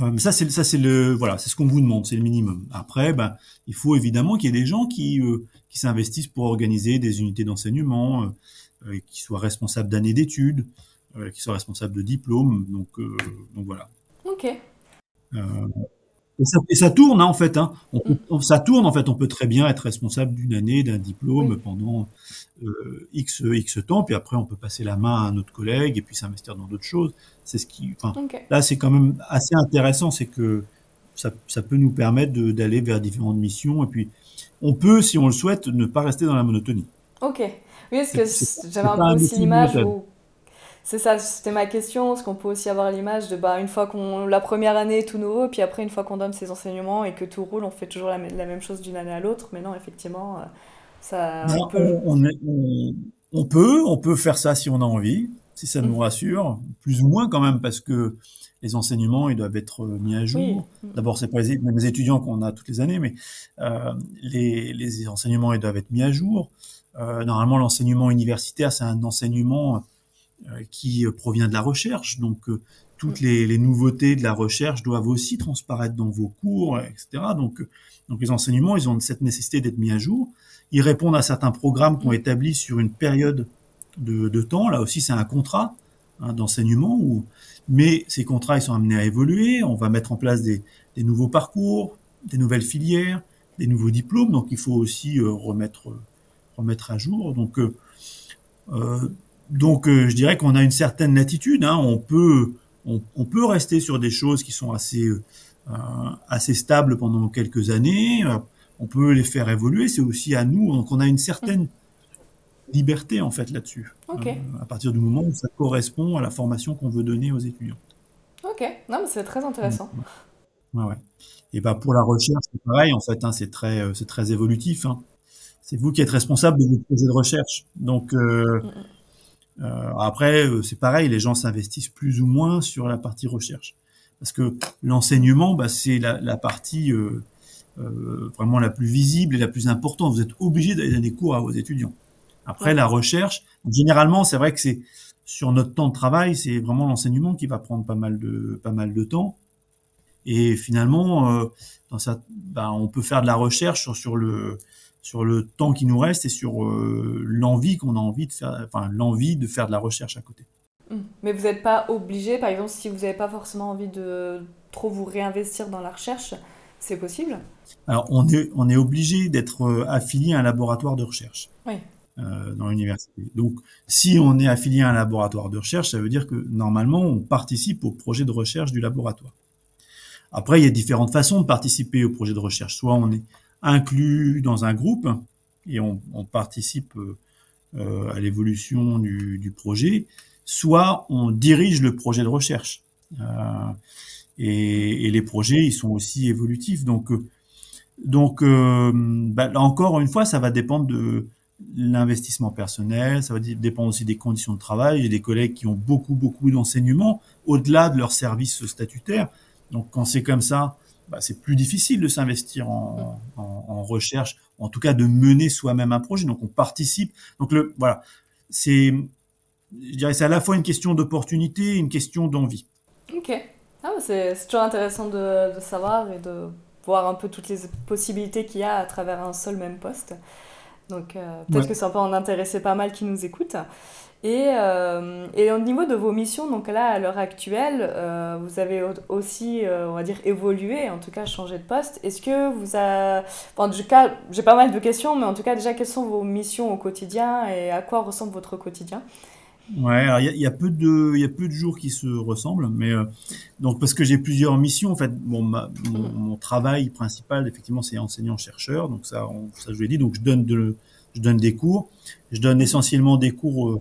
Euh, ça, c'est ça, c'est le voilà, c'est ce qu'on vous demande, c'est le minimum. Après, ben, il faut évidemment qu'il y ait des gens qui euh, qui s'investissent pour organiser des unités d'enseignement, euh, qui soient responsables d'années d'études, qui soient responsables de diplômes. Donc donc voilà. Ok. Et ça, et ça, tourne hein, en fait. Hein. On, ça tourne en fait. On peut très bien être responsable d'une année, d'un diplôme pendant euh, x x temps, puis après on peut passer la main à un autre collègue et puis s'investir dans d'autres choses. C'est ce qui. Là c'est quand même assez intéressant, c'est que ça, ça, peut nous permettre d'aller vers différentes missions et puis on peut, si on le souhaite, ne pas rester dans la monotonie. Ok. Oui, parce que j'avais un peu aussi l'image où c'est ça, c'était ma question, parce qu'on peut aussi avoir l'image de bah, une fois qu'on la première année tout nouveau, puis après une fois qu'on donne ses enseignements et que tout roule, on fait toujours la, la même chose d'une année à l'autre. Mais non, effectivement, euh, ça. on, peut... On, on, peut, on peut faire ça si on a envie, si ça nous mm. rassure, plus ou moins quand même, parce que les enseignements ils doivent être mis à jour. Mm. D'abord, c'est pas les, étudiants qu'on a toutes les années, mais euh, les, les enseignements ils doivent être mis à jour. Euh, normalement, l'enseignement universitaire, c'est un enseignement euh, qui euh, provient de la recherche. Donc, euh, toutes les, les, nouveautés de la recherche doivent aussi transparaître dans vos cours, etc. Donc, donc les enseignements, ils ont cette nécessité d'être mis à jour. Ils répondent à certains programmes qu'on établit sur une période de, de temps. Là aussi, c'est un contrat hein, d'enseignement. Où, mais ces contrats, ils sont amenés à évoluer. On va mettre en place des, des nouveaux parcours, des nouvelles filières, des nouveaux diplômes. Donc, il faut aussi euh, remettre, remettre à jour. Donc, euh, donc, euh, je dirais qu'on a une certaine latitude. Hein. On peut, on, on, peut rester sur des choses qui sont assez, euh, assez stables pendant quelques années. On peut les faire évoluer. C'est aussi à nous. Donc, on a une certaine liberté en fait là-dessus. Okay. Euh, à partir du moment où ça correspond à la formation qu'on veut donner aux étudiants. Ok, non mais c'est très intéressant. Ouais, ouais. Et ben pour la recherche, c'est pareil en fait. Hein, c'est très, c'est très évolutif. Hein. C'est vous qui êtes responsable de votre projet de recherche. Donc euh, mm -hmm. Euh, après, euh, c'est pareil, les gens s'investissent plus ou moins sur la partie recherche. Parce que l'enseignement, bah, c'est la, la, partie euh, vraiment la plus visible et la plus importante. Vous êtes obligé d'aller donner cours à vos étudiants. Après, la recherche, généralement, c'est vrai que c'est sur notre temps de travail, c'est vraiment l'enseignement qui va prendre pas mal de pas mal de temps. Et finalement, euh, dans ça, ben, on peut faire de la recherche sur, sur le sur le temps qui nous reste et sur euh, l'envie qu'on a envie de faire, enfin l'envie de faire de la recherche à côté. Mmh. Mais vous n'êtes pas obligé, par exemple, si vous n'avez pas forcément envie de trop vous réinvestir dans la recherche, c'est possible? Alors on est on est obligé d'être euh, affilié à un laboratoire de recherche. Oui. Euh, dans l'université. Donc, si on est affilié à un laboratoire de recherche, ça veut dire que normalement, on participe au projet de recherche du laboratoire. Après, il y a différentes façons de participer au projet de recherche. Soit on est inclus dans un groupe et on, participe euh, à l'évolution du, projet, soit on dirige le projet de recherche. Euh, et, les projets, ils sont aussi évolutifs. Donc, euh, donc euh, bah, encore une fois, ça va dépendre de, l'investissement personnel, ça va dépendre aussi des conditions de travail. J'ai des collègues qui ont beaucoup, beaucoup d'enseignements au-delà de leur service statutaire. Donc, quand c'est comme ça, bah, c'est plus difficile de s'investir en, en, en, recherche, en tout cas de mener soi-même un projet. Donc, on participe. Donc, le, voilà, c'est, je dirais, c'est à la fois une question d'opportunité et une question d'envie. Ok. Ah, c'est, toujours intéressant de, de savoir et de voir un peu toutes les possibilités qu'il y a à travers un seul même poste. Donc euh, peut-être que ça peut en intéresser pas mal qui nous écoutent. Et, euh, et, au niveau de vos missions, donc là, à l'heure actuelle, euh, vous avez aussi, euh, on va dire, évolué, en tout cas changé de poste. Est-ce que vous avez... En tout cas, j'ai pas mal de questions, mais en tout cas, déjà, quelles sont vos missions au quotidien et à quoi ressemble votre quotidien? Ouais, il y a, peu de il y a peu de jours qui se ressemblent, mais donc parce que j'ai plusieurs missions en fait. Bon, mon, travail principal effectivement c'est enseignant chercheur, donc ça on, ça je l'ai dit. Donc je donne de je donne des cours. Je donne essentiellement des cours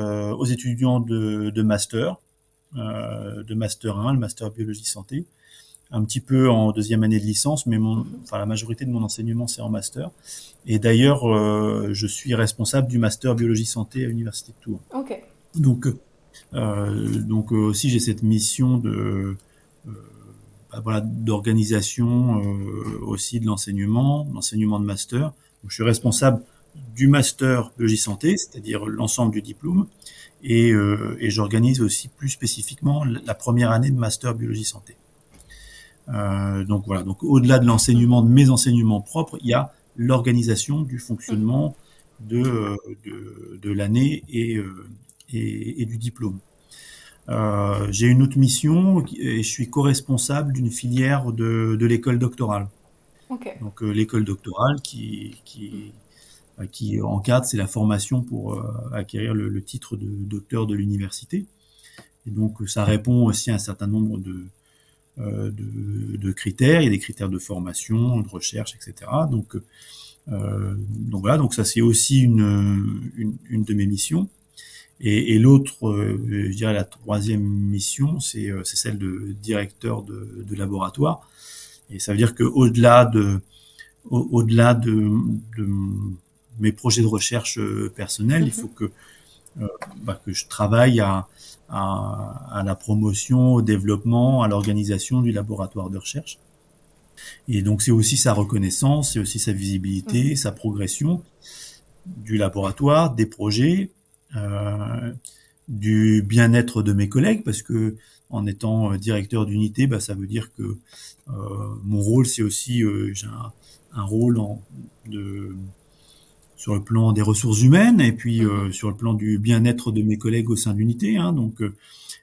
aux étudiants de, de master, euh, de master 1, le master biologie santé, un petit peu en deuxième année de licence, mais mon, enfin la majorité de mon enseignement c'est en master. Et d'ailleurs, euh, je suis responsable du master biologie santé à l'université de Tours. Donc, euh, donc euh, aussi j'ai cette mission de euh, bah, voilà d'organisation euh, aussi de l'enseignement, l'enseignement de master. Donc, je suis responsable du master biologie santé, c'est-à-dire l'ensemble du diplôme, et, et j'organise aussi plus spécifiquement la première année de master biologie santé. donc voilà, donc au-delà de l'enseignement de mes enseignements propres, il y a l'organisation du fonctionnement de, de, de l'année et, et, et, du diplôme. Euh, j'ai une autre mission et je suis co-responsable d'une filière de, de l'école doctorale. Okay. Donc euh, l'école doctorale qui, qui, qui encadre, c'est la formation pour euh, acquérir le, titre de docteur de l'université. Et donc ça répond aussi à un certain nombre de, euh, critères. Il y a des critères de formation, de recherche, etc. Donc, euh, donc voilà, donc ça c'est aussi une, une, de mes missions. Et, l'autre, euh, je dirais la troisième mission, c'est euh, celle de directeur de, de, laboratoire. Et ça veut dire que au-delà de, au-delà de, de, mes projets de recherche euh, personnels, mm -hmm. il faut que euh, bah, que je travaille à, à, à, la promotion, au développement, à l'organisation du laboratoire de recherche. Et donc c'est aussi sa reconnaissance, c'est aussi sa visibilité, mmh. sa progression du laboratoire, des projets, euh, du bien-être de mes collègues, parce que en étant directeur d'unité, bah, ça veut dire que euh, mon rôle, c'est aussi euh, j'ai un, un, rôle en, de sur le plan des ressources humaines et puis euh, sur le plan du bien-être de mes collègues au sein de l'unité. Hein, donc, euh,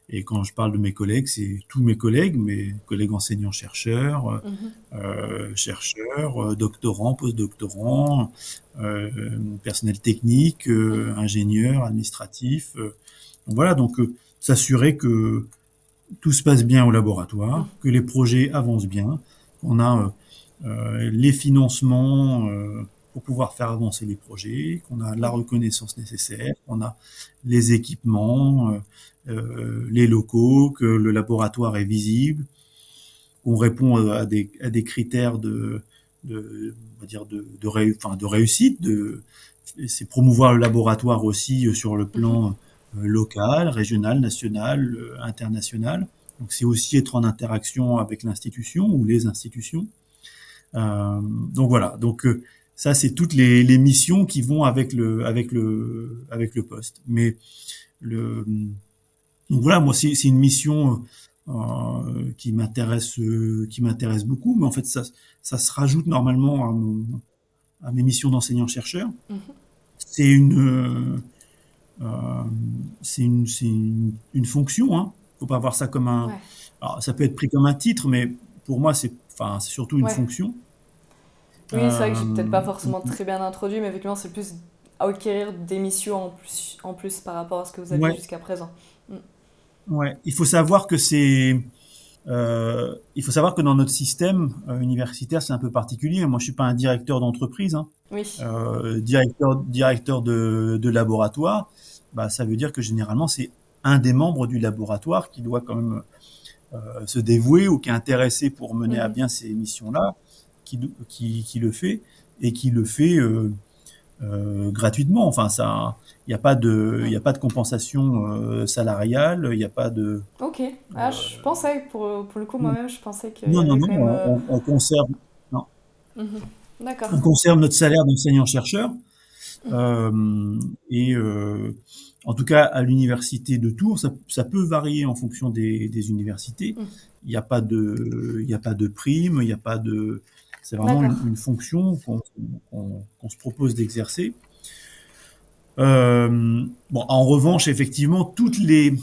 et quand je parle de mes collègues, c'est tous mes collègues, mes collègues enseignants-chercheurs, mm -hmm. euh, chercheurs, euh, doctorants, postdoctorants, euh, personnel technique, euh, ingénieurs, administratif. donc voilà, donc s'assurer que tout se passe bien au laboratoire, que les projets avancent bien, qu'on a les financements pour pouvoir faire avancer les projets, qu'on a la reconnaissance nécessaire, qu'on a les équipements, euh, euh, les locaux, que le laboratoire est visible, qu'on répond à des, à des critères de, de, on va dire de, de, ré, enfin, de réussite. De, c'est promouvoir le laboratoire aussi euh, sur le plan euh, local, régional, national, euh, international. Donc c'est aussi être en interaction avec l'institution ou les institutions. donc voilà. Donc ça, c'est toutes les, les, missions qui vont avec le avec le avec le poste. Mais le donc voilà, moi c'est une mission euh, qui m'intéresse euh, qui m'intéresse beaucoup, mais en fait ça ça se rajoute normalement à, mon, à mes missions d'enseignant chercheur. Mm-hmm. C'est une euh, c'est une, une, une, fonction. Hein. Faut pas voir ça comme un. Alors, ça peut être pris comme un titre, mais pour moi c'est enfin c'est surtout une fonction. Oui, c'est vrai que j'ai peut-être pas forcément très bien introduit, mais effectivement c'est plus acquérir des missions en plus, en plus par rapport à ce que vous avez jusqu'à présent. Mm. Ouais, il faut savoir que c'est, euh, il faut savoir que dans notre système euh, universitaire, c'est un peu particulier. Moi, je suis pas un directeur d'entreprise. Hein. Oui. Euh, directeur, directeur de, de laboratoire, bah, ça veut dire que généralement, c'est un des membres du laboratoire qui doit quand même euh, se dévouer ou qui est intéressé pour mener à mhm. bien ces missions-là, qui, qui, qui, le fait et qui le fait euh, euh, gratuitement. Enfin, ça, il n'y a pas de, il a pas de compensation euh, salariale, il n'y a pas de. Ok. Ah, je pensais pour, pour le coup moi-même, je pensais que. Non, non, non, on, conserve. Non. Mhm. D'accord. On conserve notre salaire d'enseignant chercheur. Et en tout cas, à l'université de Tours, ça, ça, peut varier en fonction des, des universités. Mhm. Il n'y a pas de, il a pas de prime, il n'y a pas de, c'est vraiment une, fonction qu'on se propose d'exercer. Euh, bon, en revanche, effectivement, toutes les,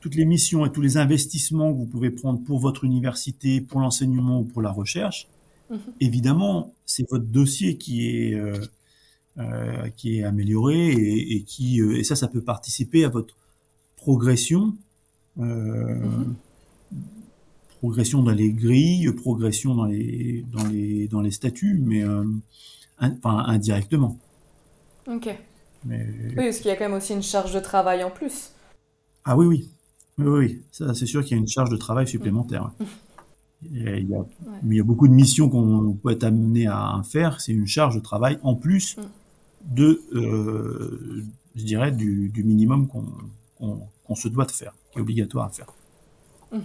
toutes les missions et tous les investissements que vous pouvez prendre pour votre université, pour l'enseignement ou pour la recherche, mhm. évidemment, c'est votre dossier qui est, euh, euh, qui est amélioré et, qui, et ça, ça peut participer à votre progression. Mhm progression dans les grilles, progression dans les, dans les, dans les statuts, mais euh, enfin, indirectement. Ok. Mais... Oui, parce qu'il y a quand même aussi une charge de travail en plus. Ah oui, oui. Oui, oui. Ça, c'est sûr qu'il y a une charge de travail supplémentaire. il, y a, il y a beaucoup de missions qu'on peut être amené à faire. C'est une charge de travail en plus mm. de, euh, je dirais, du, du minimum qu'on se doit de faire, qui est obligatoire à faire. Mm.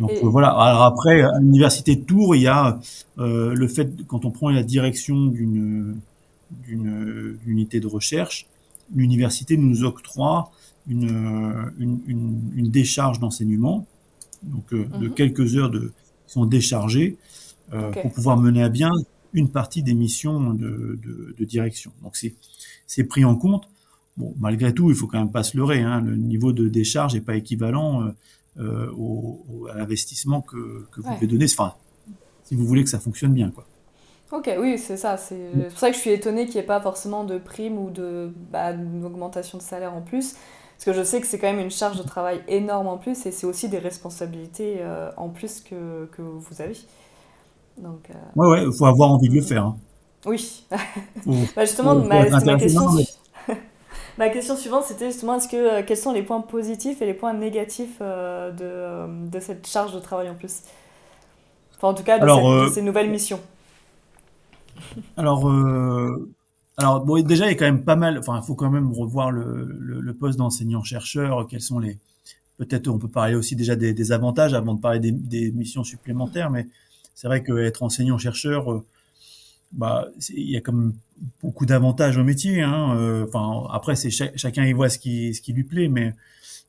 Donc euh, voilà. Alors après, à l'université de Tours, il y a euh, le fait quand on prend la direction d'une d'une unité de recherche, l'université nous octroie une, une, une, une décharge d'enseignement, donc euh, de mhm. quelques heures de, qui sont déchargées euh, pour pouvoir mener à bien une partie des missions de, de, de direction. Donc c'est c'est pris en compte. Bon, malgré tout, il faut quand même pas se leurrer. Hein, le niveau de décharge n'est pas équivalent euh, au, à l'investissement que, que vous pouvez donner, enfin, si vous voulez que ça fonctionne bien. Quoi. Ok, oui, c'est ça. C'est pour ça que je suis étonnée qu'il n'y ait pas forcément de prime ou de bah, augmentation de salaire en plus. Parce que je sais que c'est quand même une charge de travail énorme en plus et c'est aussi des responsabilités euh, en plus que, que, vous avez. Donc, euh... Ouais, ouais, il faut avoir envie de le faire. Hein. Oui. bah justement, ma, ma question. Ma question suivante, c'était justement est-ce que, euh, quels sont les points positifs et les points négatifs euh, de, euh, de, cette charge de travail en plus? Enfin, en tout cas, de, ces nouvelles missions. Alors, alors bon, déjà, il y a quand même pas mal. Enfin, il faut quand même revoir le, le, poste d'enseignant-chercheur. Quels sont les. Peut-être on peut parler aussi déjà des, des avantages avant de parler des, des missions supplémentaires, mais c'est vrai qu'être enseignant-chercheur, bah, il y a comme beaucoup d'avantages au métier. Hein. Euh, enfin, après, c'est chacun y voit ce qui, ce qui lui plaît, mais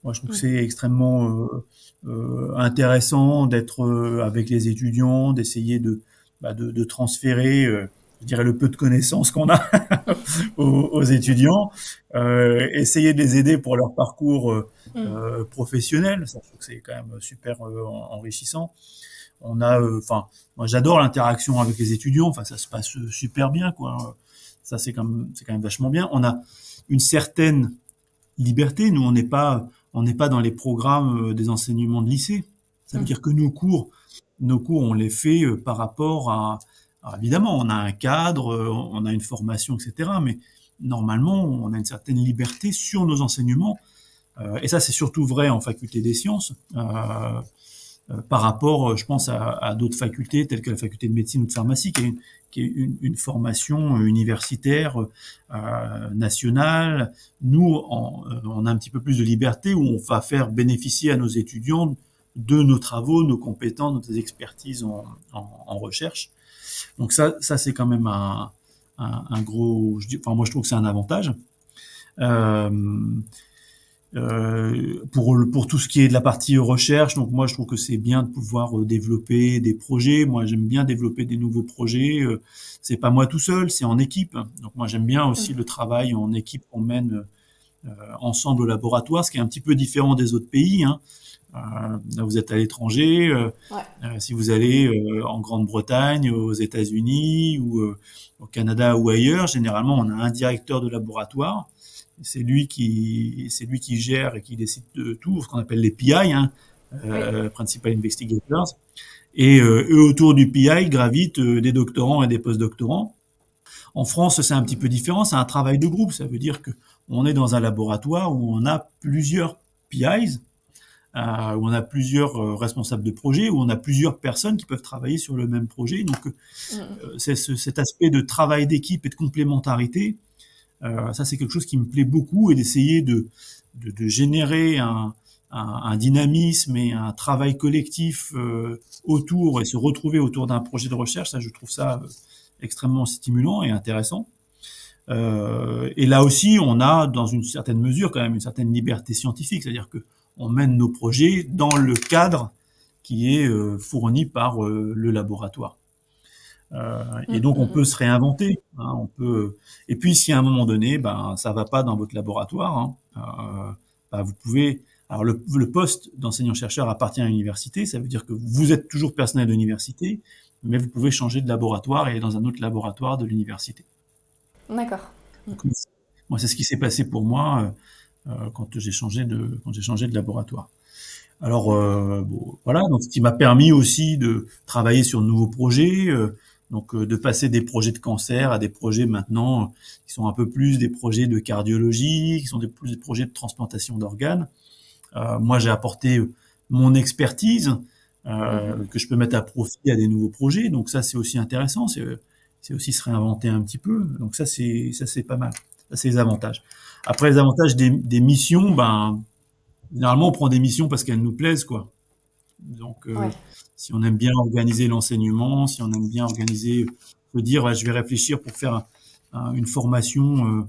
moi, je trouve que c'est extrêmement euh, euh, intéressant d'être euh, avec les étudiants, d'essayer de, bah, de, de, transférer, euh, je dirais, le peu de connaissances qu'on a aux, aux, étudiants, essayer de les aider pour leur parcours mm. professionnel. Ça, je trouve que c'est quand même super enrichissant on a, euh, enfin, moi j'adore l'interaction avec les étudiants. Enfin, ça se passe super bien, quoi. Ça c'est quand même, c'est quand même vachement bien. On a une certaine liberté. Nous, on n'est pas, on n'est pas dans les programmes euh, des enseignements de lycée. Ça veut mmh. dire que nos cours, nos cours, on les fait euh, par rapport à, évidemment, on a un cadre, on a une formation, etc. Mais normalement, on a une certaine liberté sur nos enseignements. et ça, c'est surtout vrai en faculté des sciences. Euh, euh, par rapport, euh, je pense, à, à d'autres facultés telles que la faculté de médecine ou de pharmacie, qui est une, qui est une, une formation universitaire euh, nationale. Nous, on, euh, on, a un petit peu plus de liberté où on va faire bénéficier à nos étudiants de nos travaux, nos compétences, nos expertises en, en, recherche. Donc ça, ça c'est quand même un, un, gros. Je dis, enfin, moi, je trouve que c'est un avantage. Euh, euh, pour pour tout ce qui est de la partie recherche, donc moi je trouve que c'est bien de pouvoir euh, développer des projets. Moi j'aime bien développer des nouveaux projets. Euh, c'est pas moi tout seul, c'est en équipe. Donc moi j'aime bien aussi le travail en équipe qu'on mène euh, ensemble au laboratoire, ce qui est un petit peu différent des autres pays. Hein. Euh, là, vous êtes à l'étranger. Euh, ouais. si vous allez en Grande-Bretagne, aux États-Unis ou au Canada ou ailleurs, généralement, on a un directeur de laboratoire. C'est lui qui, c'est lui qui gère et qui décide de tout, ce qu'on appelle les PI, hein, euh, Principal Investigators. Et eux, autour du PI gravitent des doctorants et des postdoctorants. En France, c'est un petit peu différent. C'est un travail de groupe. Ça veut dire que on est dans un laboratoire où on a plusieurs PIs, euh, où on a plusieurs euh, responsables de projet, où on a plusieurs personnes qui peuvent travailler sur le même projet. Donc, mm. euh, c'est ce, cet aspect de travail d'équipe et de complémentarité, euh, ça c'est quelque chose qui me plaît beaucoup et d'essayer de, générer un, dynamisme et un travail collectif euh, autour et se retrouver autour d'un projet de recherche. Ça, je trouve ça extrêmement stimulant et intéressant. Euh, et là aussi, on a, dans une certaine mesure, quand même une certaine liberté scientifique, c'est-à-dire que on mène nos projets dans le cadre qui est euh, fourni par euh, le laboratoire. Euh, et donc, on mm-hmm. peut se réinventer. Hein, on peut. Et puis, si à un moment donné, ben, ça va pas dans votre laboratoire, hein, euh, ben, vous pouvez. Alors, le, le poste d'enseignant-chercheur appartient à l'université. Ça veut dire que vous êtes toujours personnel de l'université, mais vous pouvez changer de laboratoire et aller dans un autre laboratoire de l'université. D'accord. Moi, c'est ce qui s'est passé pour moi euh, euh, quand j'ai changé de quand j'ai changé de laboratoire. Alors euh, bon, voilà, donc ce qui m'a permis aussi de travailler sur de nouveaux projets, euh, donc euh, de passer des projets de cancer à des projets maintenant qui sont un peu plus des projets de cardiologie, qui sont des, plus des projets de transplantation d'organes. moi, j'ai apporté mon expertise mmh. que je peux mettre à profit à des nouveaux projets, donc ça c'est aussi intéressant. C'est c'est aussi se réinventer un petit peu. Donc ça, c'est ça c'est pas mal. Ça, c'est les avantages. Après, les avantages des, des, missions, ben, généralement, on prend des missions parce qu'elles nous plaisent, quoi. Donc, euh, ouais. si on aime bien organiser l'enseignement, si on aime bien organiser, se dire, je vais réfléchir pour faire un, une formation euh,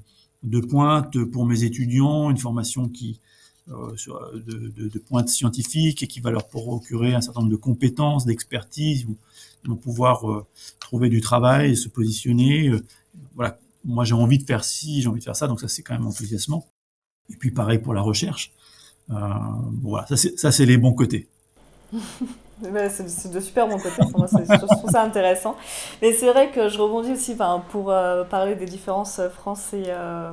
de pointe pour mes étudiants, une formation qui euh, de, de, de, pointe scientifique et qui va leur procurer un certain nombre de compétences, d'expertise, vont pouvoir euh, trouver du travail, se positionner. Voilà, moi j'ai envie de faire ci, j'ai envie de faire ça, donc ça c'est quand même enthousiasmant. Et puis pareil pour la recherche. Euh, voilà, ça c'est les bons côtés. c'est de super bons côtés. Pour moi, je trouve ça intéressant. Mais c'est vrai que je rebondis aussi pour euh, parler des différences France et, euh,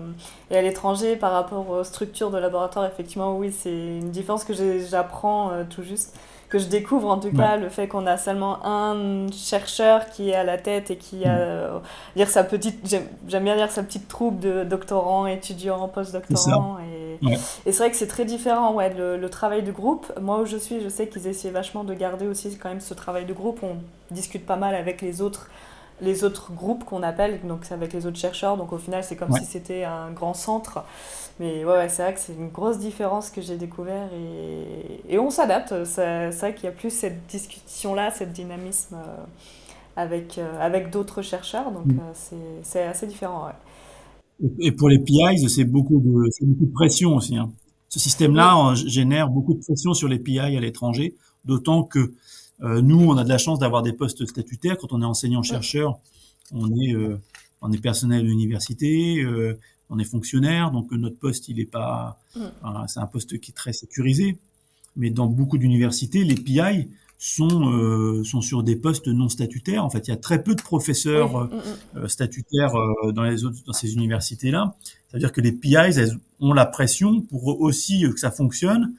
et à l'étranger par rapport aux structures de laboratoire. Effectivement, oui, c'est une différence que j'apprends euh, tout juste que je découvre en tout ouais. cas le fait qu'on a seulement un chercheur qui est à la tête et qui a euh, dire sa petite j'aime bien dire sa petite troupe de doctorants étudiants postdoctorants et, ouais. et c'est vrai que c'est très différent ouais le, le, travail de groupe moi où je suis je sais qu'ils essaient vachement de garder aussi quand même ce travail de groupe on discute pas mal avec les autres les autres groupes qu'on appelle donc c'est avec les autres chercheurs donc au final c'est comme ouais. si c'était un grand centre mais ouais, ouais c'est vrai que c'est une grosse différence que j'ai découvert et, et on s'adapte. C'est vrai qu'il y a plus cette discussion-là, cette dynamisme euh, avec, euh, avec d'autres chercheurs. Donc mm. euh, c'est assez différent. Ouais. Et pour les PIs, c'est beaucoup, de, beaucoup de pression aussi. Hein. Ce système-là génère beaucoup de pression sur les PI à l'étranger, d'autant que euh, nous, on a de la chance d'avoir des postes statutaires. Quand on est enseignant-chercheur, on est, euh, on est personnel de l'université, euh, on est fonctionnaire, donc notre poste, il est pas, mm. c'est un poste qui est très sécurisé. Mais dans beaucoup d'universités, les PI sont euh, sont sur des postes non statutaires. En fait, il y a très peu de professeurs oui. euh, statutaires euh, dans les autres dans ces universités-là. C'est-à-dire que les PI, elles ont la pression pour aussi que ça fonctionne.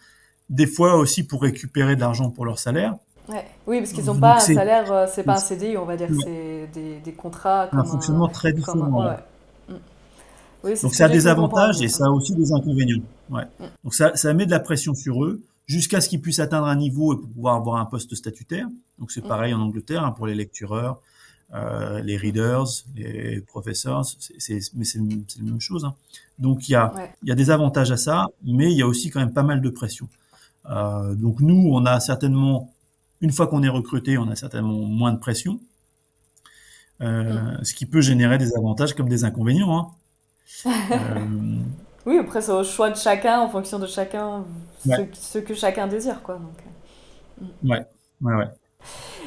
Des fois aussi pour récupérer de l'argent pour leur salaire. Ouais. Oui, parce qu'ils n'ont pas un salaire, euh, c'est pas un CDI, on va dire, c'est des, des, contrats. Comme un fonctionnement un, très différent. Comme, ouais. Oui, Donc ça a des avantages et ça a aussi des inconvénients. Ouais. Mm. Donc ça, ça met de la pression sur eux jusqu'à ce qu'ils puissent atteindre un niveau et pour pouvoir avoir un poste statutaire. Donc c'est pareil mm. en Angleterre hein, pour les lectureurs, euh, les readers, les professeurs, c'est, mais c'est, c'est la même chose. Hein. Donc il y, a, ouais. il y a des avantages à ça, mais il y a aussi quand même pas mal de pression. Euh, donc nous, on a certainement, une fois qu'on est recruté, on a certainement moins de pression. euh, ce qui peut générer des avantages comme des inconvénients. Hein. Euh, oui, après c'est au choix de chacun, en fonction de chacun, ce, que chacun désire, quoi. Donc, ouais, ouais, ouais.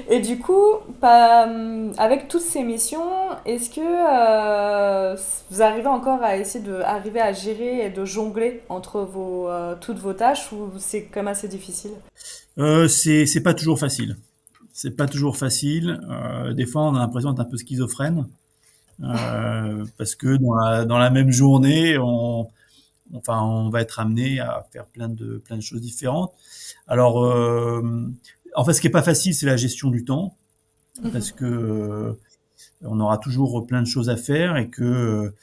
Et du coup, euh, avec toutes ces missions, est-ce que euh, vous arrivez encore à essayer de arriver à gérer et de jongler entre vos, euh, toutes vos tâches ou c'est quand même assez difficile? Euh, C'est pas toujours facile. C'est pas toujours facile. des fois, on a l'impression d'être un peu schizophrène parce que dans la, dans la même journée, on, enfin, on va être amené à faire plein de plein de choses différentes. Alors, en fait, ce qui est pas facile, c'est la gestion du temps, mhm. parce que euh, on aura toujours plein de choses à faire et que euh,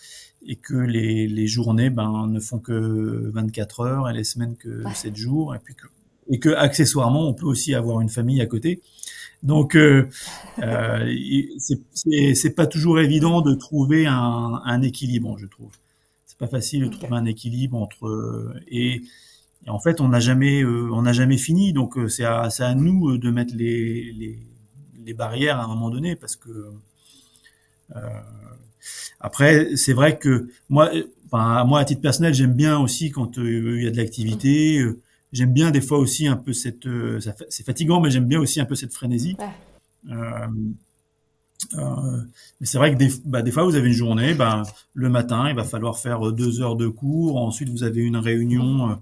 et que les, les journées ben ne font que 24 heures et les semaines que 7 jours et puis que et que accessoirement on peut aussi avoir une famille à côté. Donc euh, euh c'est pas toujours évident de trouver un, un équilibre, je trouve. C'est pas facile de trouver un équilibre entre et et en fait, on n'a jamais, euh, on n'a jamais fini. Donc, euh, c'est à, à, nous euh, de mettre les, les, les, barrières à un moment donné, parce que euh, après, c'est vrai que moi, enfin, moi à titre personnel, j'aime bien aussi quand il y a de l'activité. j'aime bien des fois aussi un peu cette, c'est fatigant, mais j'aime bien aussi un peu cette frénésie. Euh, mais c'est vrai que des, bah, des, fois, vous avez une journée, bah, le matin, il va falloir faire deux heures de cours. Ensuite, vous avez une réunion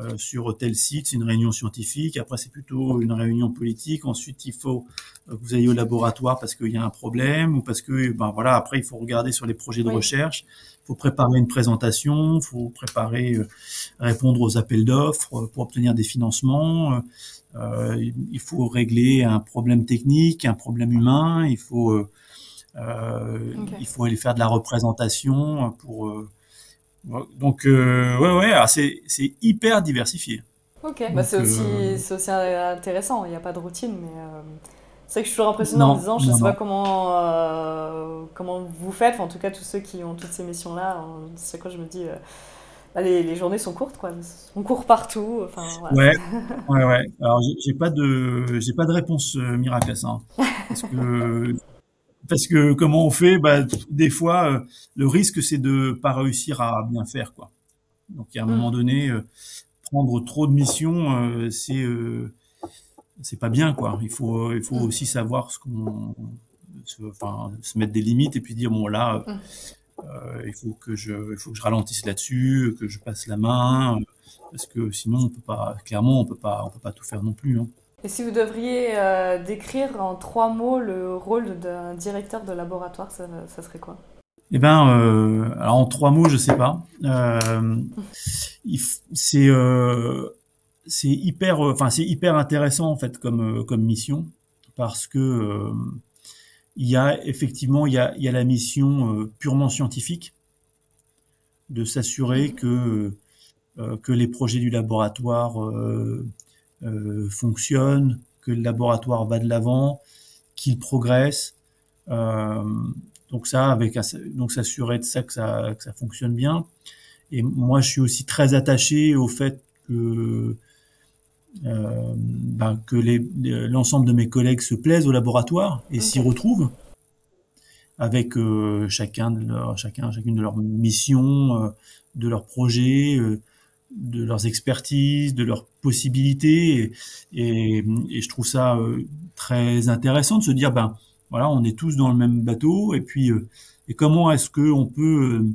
euh, sur tel site, c'est une réunion scientifique. Après, c'est plutôt une réunion politique. Ensuite, il faut euh, que vous ayez au laboratoire parce qu'il y a un problème ou parce que, ben voilà, après, il faut regarder sur les projets de recherche. Il faut préparer une présentation, il faut préparer, euh, répondre aux appels d'offres pour obtenir des financements. Euh, il faut régler un problème technique, un problème humain. Il faut, euh, il faut aller faire de la représentation pour donc, euh, ouais, ouais, c'est hyper diversifié. Ok, bah c'est aussi, euh, aussi, intéressant, il n'y a pas de routine, mais euh, c'est vrai que je suis toujours impressionnant en disant, je ne sais pas comment, euh, comment vous faites, en tout cas tous ceux qui ont toutes ces missions-là, c'est quoi je me dis, bah, les, les, journées sont courtes, quoi. on court partout. Enfin, Ouais, ouais, ouais. Alors j'ai pas de, j'ai pas de réponse miracle à ça, hein. parce que parce que comment on fait? Bah, Des fois, euh, le risque, c'est de pas réussir à bien faire. quoi. Donc, à un mm. moment donné, euh, prendre trop de missions, euh, c'est c'est pas bien. quoi. Il faut, il faut mm. aussi savoir ce qu'on... Enfin, se mettre des limites et puis dire, bon, là, mm. Il, faut que je, il faut que je ralentisse là-dessus, que je passe la main, parce que sinon, on peut pas, clairement, on peut pas, on peut pas tout faire non plus. Hein. Et si vous devriez euh, décrire en trois mots le rôle d'un directeur de laboratoire, ça, ça serait quoi? Eh ben, euh, alors en trois mots, je sais pas. Euh, c'est euh, c'est hyper, enfin c'est hyper intéressant en fait comme comme mission parce que il y a effectivement il y a il y a la mission purement scientifique de s'assurer que que les projets du laboratoire euh, fonctionne, que le laboratoire va de l'avant, qu'il progresse. Euh, donc ça, avec donc s'assurer de ça que, ça que ça fonctionne bien. Et moi, je suis aussi très attaché au fait que euh, ben, que l'ensemble de mes collègues se plaisent au laboratoire et s'y retrouvent avec euh, chacun de leur, chacun, chacune de leurs missions, euh, de leurs projets, euh, de leurs expertises, de leurs possibilités, et, et, je trouve ça euh, très intéressant de se dire, ben voilà, on est tous dans le même bateau, et puis euh, et comment est-ce que on peut euh,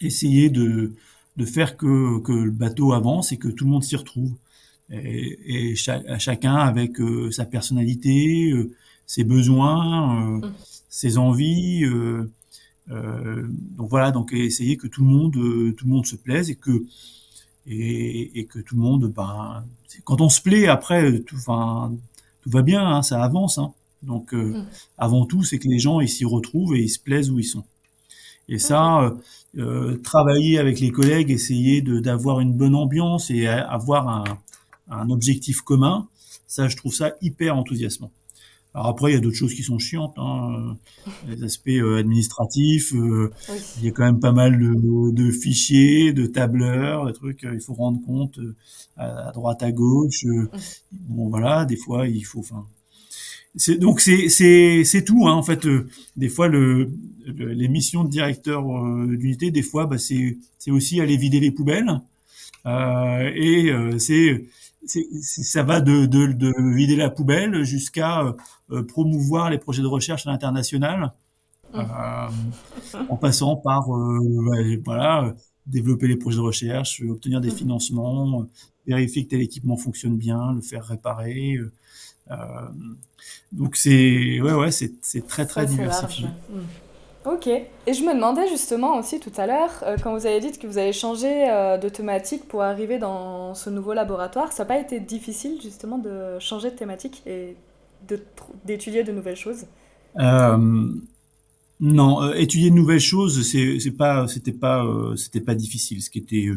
essayer de de faire que que le bateau avance et que tout le monde s'y retrouve, et, et chacun avec sa personnalité, ses besoins, mmh. ses envies. donc voilà, donc essayer que tout le monde tout le monde se plaise et que et, et, que tout le monde, ben, quand on se plaît, après, tout, enfin, tout va bien, hein, ça avance. Hein. Donc, euh, mm. avant tout, c'est que les gens ils s'y retrouvent et ils se plaisent où ils sont. Et ça, euh, euh, travailler avec les collègues, essayer d'avoir une bonne ambiance et avoir un, un objectif commun, ça, je trouve ça hyper enthousiasmant. Alors après, il y a d'autres choses qui sont chiantes, hein. les aspects euh, administratifs. Euh, il y a quand même pas mal de, de, fichiers, de tableurs, de trucs. Euh, il faut rendre compte à, droite, à gauche. Bon, voilà, des fois, il faut. Enfin, c'est donc c'est c'est c'est tout hein, en fait. Euh, des fois le, les missions de directeur euh, d'unité, des fois bah, c'est c'est aussi aller vider les poubelles euh, et euh, c'est ça va de, de, de, vider la poubelle jusqu'à promouvoir les projets de recherche à l'international, mmh. en passant par voilà développer les projets de recherche, obtenir des mmh. financements, vérifier que tel équipement fonctionne bien, le faire réparer. Euh, donc c'est ouais ouais c'est très très diversifié. Hmm. Ok. Et je me demandais justement aussi tout à l'heure, euh, quand vous avez dit que vous avez changé euh, de thématique pour arriver dans ce nouveau laboratoire, ça n'a pas été difficile justement de changer de thématique et d'étudier de, nouvelles choses? Non, étudier de nouvelles choses, c'est pas, c'était pas, c'était pas difficile. Ce qui était,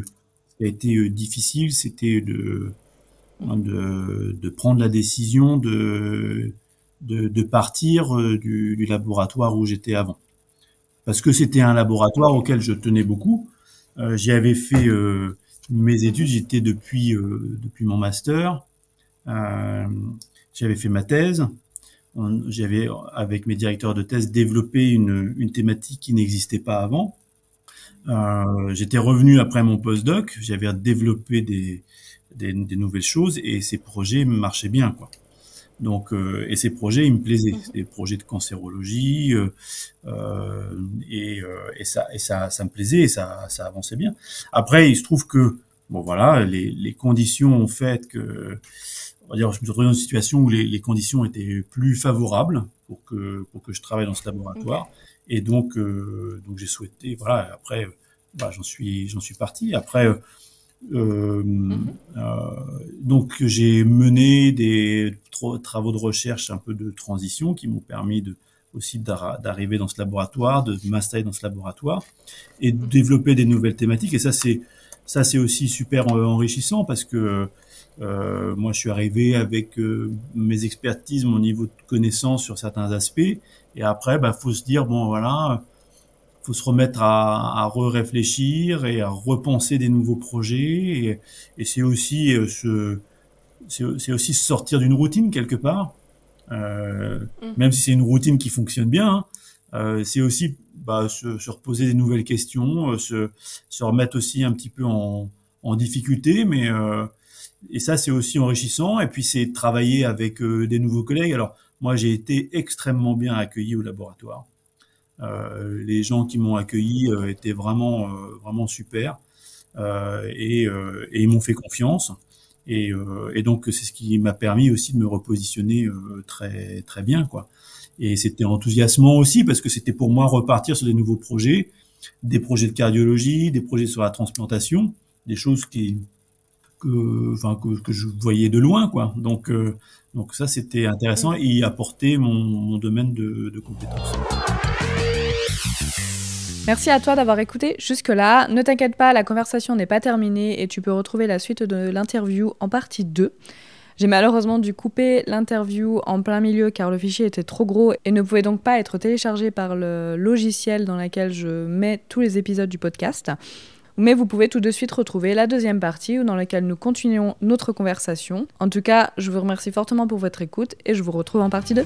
qui a été difficile, c'était de de, de, prendre la décision de, de, partir euh, du, laboratoire où j'étais avant. Parce que c'était un laboratoire auquel je tenais beaucoup. Euh, J'y avais fait euh, mes études, j'étais depuis, euh, depuis mon master. Euh, j'avais fait ma thèse. J'avais, avec mes directeurs de thèse, développé une, une thématique qui n'existait pas avant. Euh, j'étais revenu après mon postdoc, j'avais développé des, des, des, nouvelles choses et ces projets marchaient bien quoi. Donc euh, et ces projets ils me plaisaient, mhm. des projets de cancérologie euh, euh, et, euh, et, ça et ça ça me plaisait et ça ça avançait bien. Après il se trouve que bon voilà les, les conditions ont fait que on va dire je me suis retrouvé dans une situation où les, les conditions étaient plus favorables pour que pour que je travaille dans ce laboratoire et donc euh, donc j'ai souhaité voilà après bah, j'en suis j'en suis parti après euh, mhm. euh, donc j'ai mené des travaux de recherche un peu de transition qui m'ont permis de aussi d'arriver dans ce laboratoire, de m'installer dans ce laboratoire et de développer des nouvelles thématiques. Et ça c'est ça c'est aussi super enrichissant parce que euh, moi je suis arrivé avec euh, mes expertises, mon niveau de connaissance sur certains aspects, et après bah faut se dire bon voilà faut se remettre à, à réfléchir et à repenser des nouveaux projets. Et, et c'est aussi euh, se, c'est aussi sortir d'une routine quelque part, euh, mm. même si c'est une routine qui fonctionne bien. Hein, euh, c'est aussi bah, se, se, reposer des nouvelles questions, euh, se, se remettre aussi un petit peu en, en difficulté, mais euh, et ça c'est aussi enrichissant. Et puis c'est travailler avec des nouveaux collègues. Alors moi j'ai été extrêmement bien accueilli au laboratoire. Euh, les gens qui m'ont accueilli euh, étaient vraiment euh, vraiment super et, et, ils m'ont fait confiance. Et, et, donc c'est ce qui m'a permis aussi de me repositionner très très bien quoi. Et c'était enthousiasmant aussi parce que c'était pour moi repartir sur des nouveaux projets, des projets de cardiologie, des projets sur la transplantation, des choses qui que enfin que, que je voyais de loin quoi. Donc donc ça c'était intéressant et y apporter mon, mon domaine de, de compétences. Merci à toi d'avoir écouté jusque-là. Ne t'inquiète pas, la conversation n'est pas terminée et tu peux retrouver la suite de l'interview en partie 2. J'ai malheureusement dû couper l'interview en plein milieu car le fichier était trop gros et ne pouvait donc pas être téléchargé par le logiciel dans lequel je mets tous les épisodes du podcast. Mais vous pouvez tout de suite retrouver la deuxième partie dans laquelle nous continuons notre conversation. En tout cas, je vous remercie fortement pour votre écoute et je vous retrouve en partie 2.